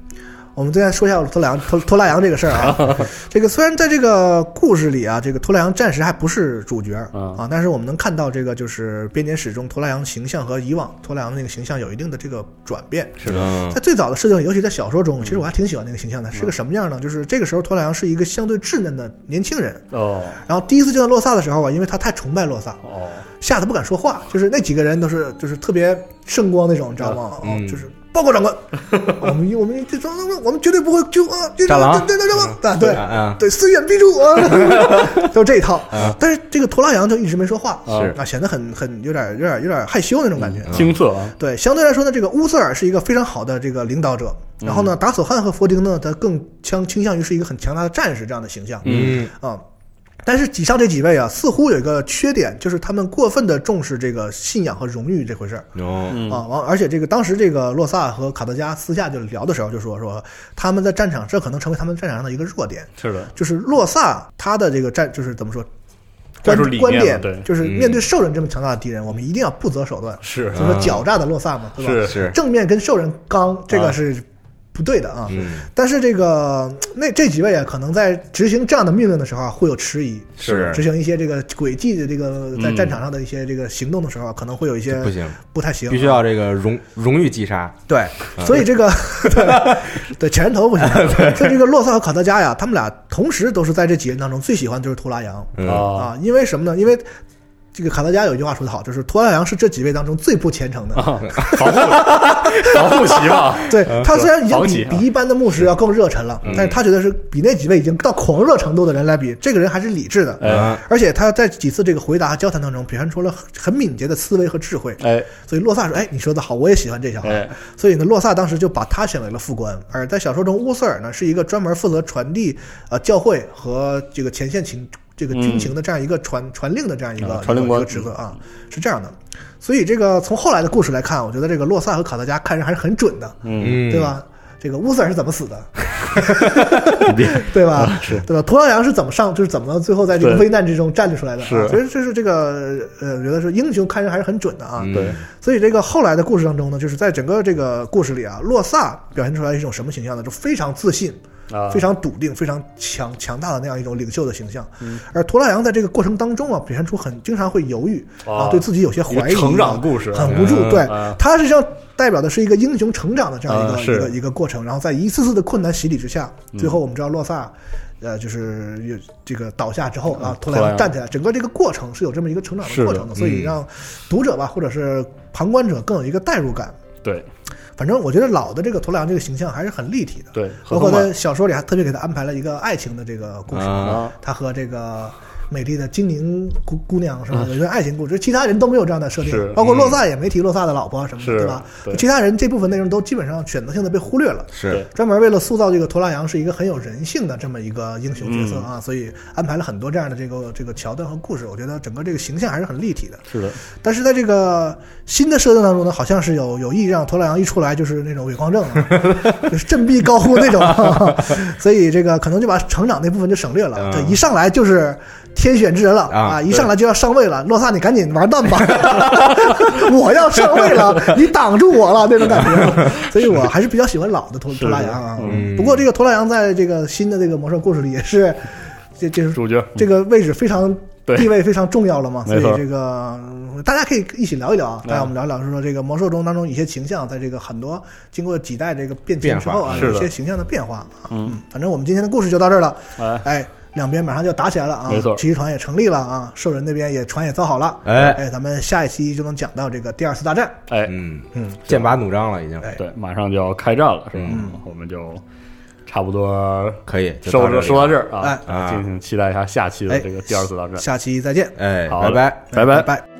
Speaker 3: 我们再来说一下托拉扬托托拉扬这个事儿啊，这个虽然在这个故事里啊，这个托拉扬暂时还不是主角
Speaker 1: 嗯
Speaker 3: 啊，但是我们能看到这个就是编年史中托拉扬形象和以往托拉扬的那个形象有一定的这个转变。
Speaker 1: 是的，
Speaker 2: 嗯。
Speaker 3: 在最早的设定里，尤其在小说中，其实我还挺喜欢那个形象的，是个什么样呢？就是这个时候托拉扬是一个相对稚嫩的年轻人，
Speaker 1: 哦，
Speaker 3: 然后第一次见到洛萨的时候啊，因为他太崇拜洛萨，
Speaker 1: 哦，
Speaker 3: 吓得不敢说话，就是那几个人都是就是特别圣光那种，你知道吗？哦
Speaker 2: 嗯，
Speaker 3: 就是报告长官，我们我们这我们绝对不会就啊，这
Speaker 2: 战狼
Speaker 3: 这这这啊，对对，虽远必诛啊，就这一套
Speaker 2: 啊。
Speaker 3: 但是这个图拉扬就一直没说话，
Speaker 2: 是
Speaker 3: 啊，显得很很有点有点有点害羞那种感觉。
Speaker 1: 青涩啊，
Speaker 3: 对，相对来说呢，这个乌瑟尔是一个非常好的这个领导者，然后呢，达索汉和佛丁呢，他更倾倾向于是一个很强大的战士这样的形象
Speaker 2: 嗯
Speaker 3: 啊。但是以上这几位啊，似乎有一个缺点，就是他们过分的重视这个信仰和荣誉这回事儿。
Speaker 2: 哦，
Speaker 1: 嗯
Speaker 3: 啊，完，而且这个当时这个洛萨和卡德加私下就聊的时候就说说他们在战场，这可能成为他们战场上的一个弱点，
Speaker 1: 是的，
Speaker 3: 就是洛萨他的这个战就是怎么说，观观点
Speaker 1: 对。
Speaker 3: 就是面对兽人这么强大的敌人，我们一定要不择手段，
Speaker 1: 是。
Speaker 3: 所以说狡诈的洛萨嘛，对吧？
Speaker 1: 是
Speaker 2: 是，
Speaker 3: 正面跟兽人刚，这个
Speaker 1: 啊。
Speaker 3: 是不对的啊。
Speaker 2: 嗯，
Speaker 3: 但是这个那这几位啊，可能在执行这样的命令的时候啊，会有迟疑，
Speaker 2: 是。
Speaker 3: 执行一些这个诡计的这个在
Speaker 1: 嗯。
Speaker 3: 战场上的一些这个行动的时候啊，可能会有一些
Speaker 2: 不行，
Speaker 3: 不太行啊，
Speaker 2: 必须要这个荣荣誉击杀。
Speaker 3: 对，所以这个对对前人头不行，所以这个 洛萨和卡德加呀，他们俩同时都是在这几人当中最喜欢的就是图拉扬
Speaker 1: 啊，
Speaker 3: 因为什么呢？因为这个卡德加有一句话说得好，就是托拉扬是这几位当中最不虔诚的。
Speaker 1: 啊防护防护旗嘛，
Speaker 3: 对他虽然已经比比一般的牧师要更热忱了，但是他觉得是比那几位已经到狂热程度的人来比，这个人还是理智的。而且他在几次这个回答和交谈当中，表现出了很很敏捷的思维和智慧。
Speaker 1: 哎
Speaker 3: 所以洛萨说：“哎，你说的好，我也喜欢这小孩。
Speaker 1: 哎，
Speaker 3: 所以呢，洛萨当时就把他选为了副官，而在小说中，乌瑟尔呢是一个专门负责传递呃教会和这个前线情这个军情的这样一个传、传令的这样一个、
Speaker 1: 啊传令官
Speaker 3: 一个职责啊，是这样的。所以这个从后来的故事来看，我觉得这个洛萨和卡德加看人还是很准的，
Speaker 1: 嗯，
Speaker 2: 嗯，
Speaker 3: 对？吧？这个乌瑟尔是怎么死的，对吧？
Speaker 1: 是
Speaker 3: 对吧？图拉扬是怎么上，就是怎么最后在这个危难之中站立出来的、啊？
Speaker 1: 是
Speaker 3: 所以这是这个呃，我觉得是英雄看人还是很准的啊。
Speaker 2: 嗯
Speaker 1: 对，
Speaker 3: 所以这个后来的故事当中呢，就是在整个这个故事里啊，洛萨表现出来一种什么形象呢？就非常自信、
Speaker 1: 啊，
Speaker 3: 非常笃定、非常强强大的那样一种领袖的形象。
Speaker 1: 嗯
Speaker 3: 而图拉扬在这个过程当中啊，表现出很经常会犹豫啊，
Speaker 1: 啊
Speaker 3: 对自己有些怀疑、啊，
Speaker 1: 成长故事
Speaker 3: 很无助。
Speaker 2: 嗯
Speaker 3: 对
Speaker 1: 啊，
Speaker 3: 他实际上代表的是一个英雄成长的这样一个、一个一个过程。然后在一次次的困难洗礼之下，
Speaker 1: 嗯
Speaker 3: 最后我们知道洛萨。呃，就是有这个倒下之后啊，图拉
Speaker 1: 扬
Speaker 3: 扬站起来，整个这个过程是有这么一个成长的过程的，所以
Speaker 2: 嗯
Speaker 3: 让读者吧，或者是旁观者更有一个代入感。
Speaker 1: 对
Speaker 3: 反正我觉得老的这个图拉扬这个形象还是很立体的，
Speaker 1: 对，
Speaker 3: 包括在小说里还特别给他安排了一个爱情的这个故事，他和这个美丽的精灵姑姑娘是吧有一个爱情故事，其他人都没有这样的设定，包括洛萨也没提洛萨的老婆什么的，对吧？其他人这部分内容都基本上选择性的被忽略了。
Speaker 2: 是
Speaker 3: 专门为了塑造这个托拉扬是一个很有人性的这么一个英雄角色
Speaker 1: 嗯
Speaker 3: 啊，所以安排了很多这样的这个这个桥段和故事。我觉得整个这个形象还是很立体的。
Speaker 1: 是的，
Speaker 3: 但是在这个新的设定当中呢，好像是有有意让托拉扬一出来就是那种伪光正、啊，就是振臂高呼那种、所以这个可能就把成长那部分就省略了。
Speaker 2: 嗯
Speaker 3: 这一上来就是天选之人了
Speaker 2: 啊
Speaker 3: 一上来就要上位了。洛萨，你赶紧完蛋吧，我要上位了，你挡住我了那种感觉。所以我还是比较喜欢老的托
Speaker 1: 是。
Speaker 3: 托拉扬啊。
Speaker 2: 嗯。
Speaker 3: 不过这个托拉扬在这个新的这个魔兽故事里也是，这这是
Speaker 1: 主角。
Speaker 3: 这个位置非常地位非常重要了嘛，所以这个嗯大家可以一起聊一聊啊，
Speaker 1: 嗯。
Speaker 3: 大家我们聊一聊，就是说这个魔兽中当中一些形象，在这个很多经过几代这个变迁之后啊，有一些形象的变化啊。
Speaker 1: 嗯。
Speaker 3: 嗯，反正我们今天的故事就到这儿了。
Speaker 1: 哎，
Speaker 3: 哎，两边马上就要打起来了啊！
Speaker 1: 没错
Speaker 3: 骑士团也成立了啊，兽人那边也船也造好了。
Speaker 2: 哎
Speaker 3: 哎，咱们下一期就能讲到这个第二次大战。
Speaker 1: 哎，
Speaker 2: 嗯，
Speaker 3: 嗯，
Speaker 2: 剑拔弩张了，已经
Speaker 3: 哎
Speaker 1: 对，马上就要开战了，是吧？
Speaker 2: 嗯
Speaker 1: 我们就差不多
Speaker 2: 可以，就
Speaker 1: 说
Speaker 2: 到这里
Speaker 1: 说到这儿啊
Speaker 3: 哎，
Speaker 1: 啊，敬请期待一下下期的
Speaker 3: 哎
Speaker 1: 这个第二次大战。
Speaker 3: 下期再见，
Speaker 2: 哎，
Speaker 1: 好
Speaker 2: 拜拜。
Speaker 1: 拜
Speaker 3: 拜
Speaker 1: 拜。
Speaker 3: 拜。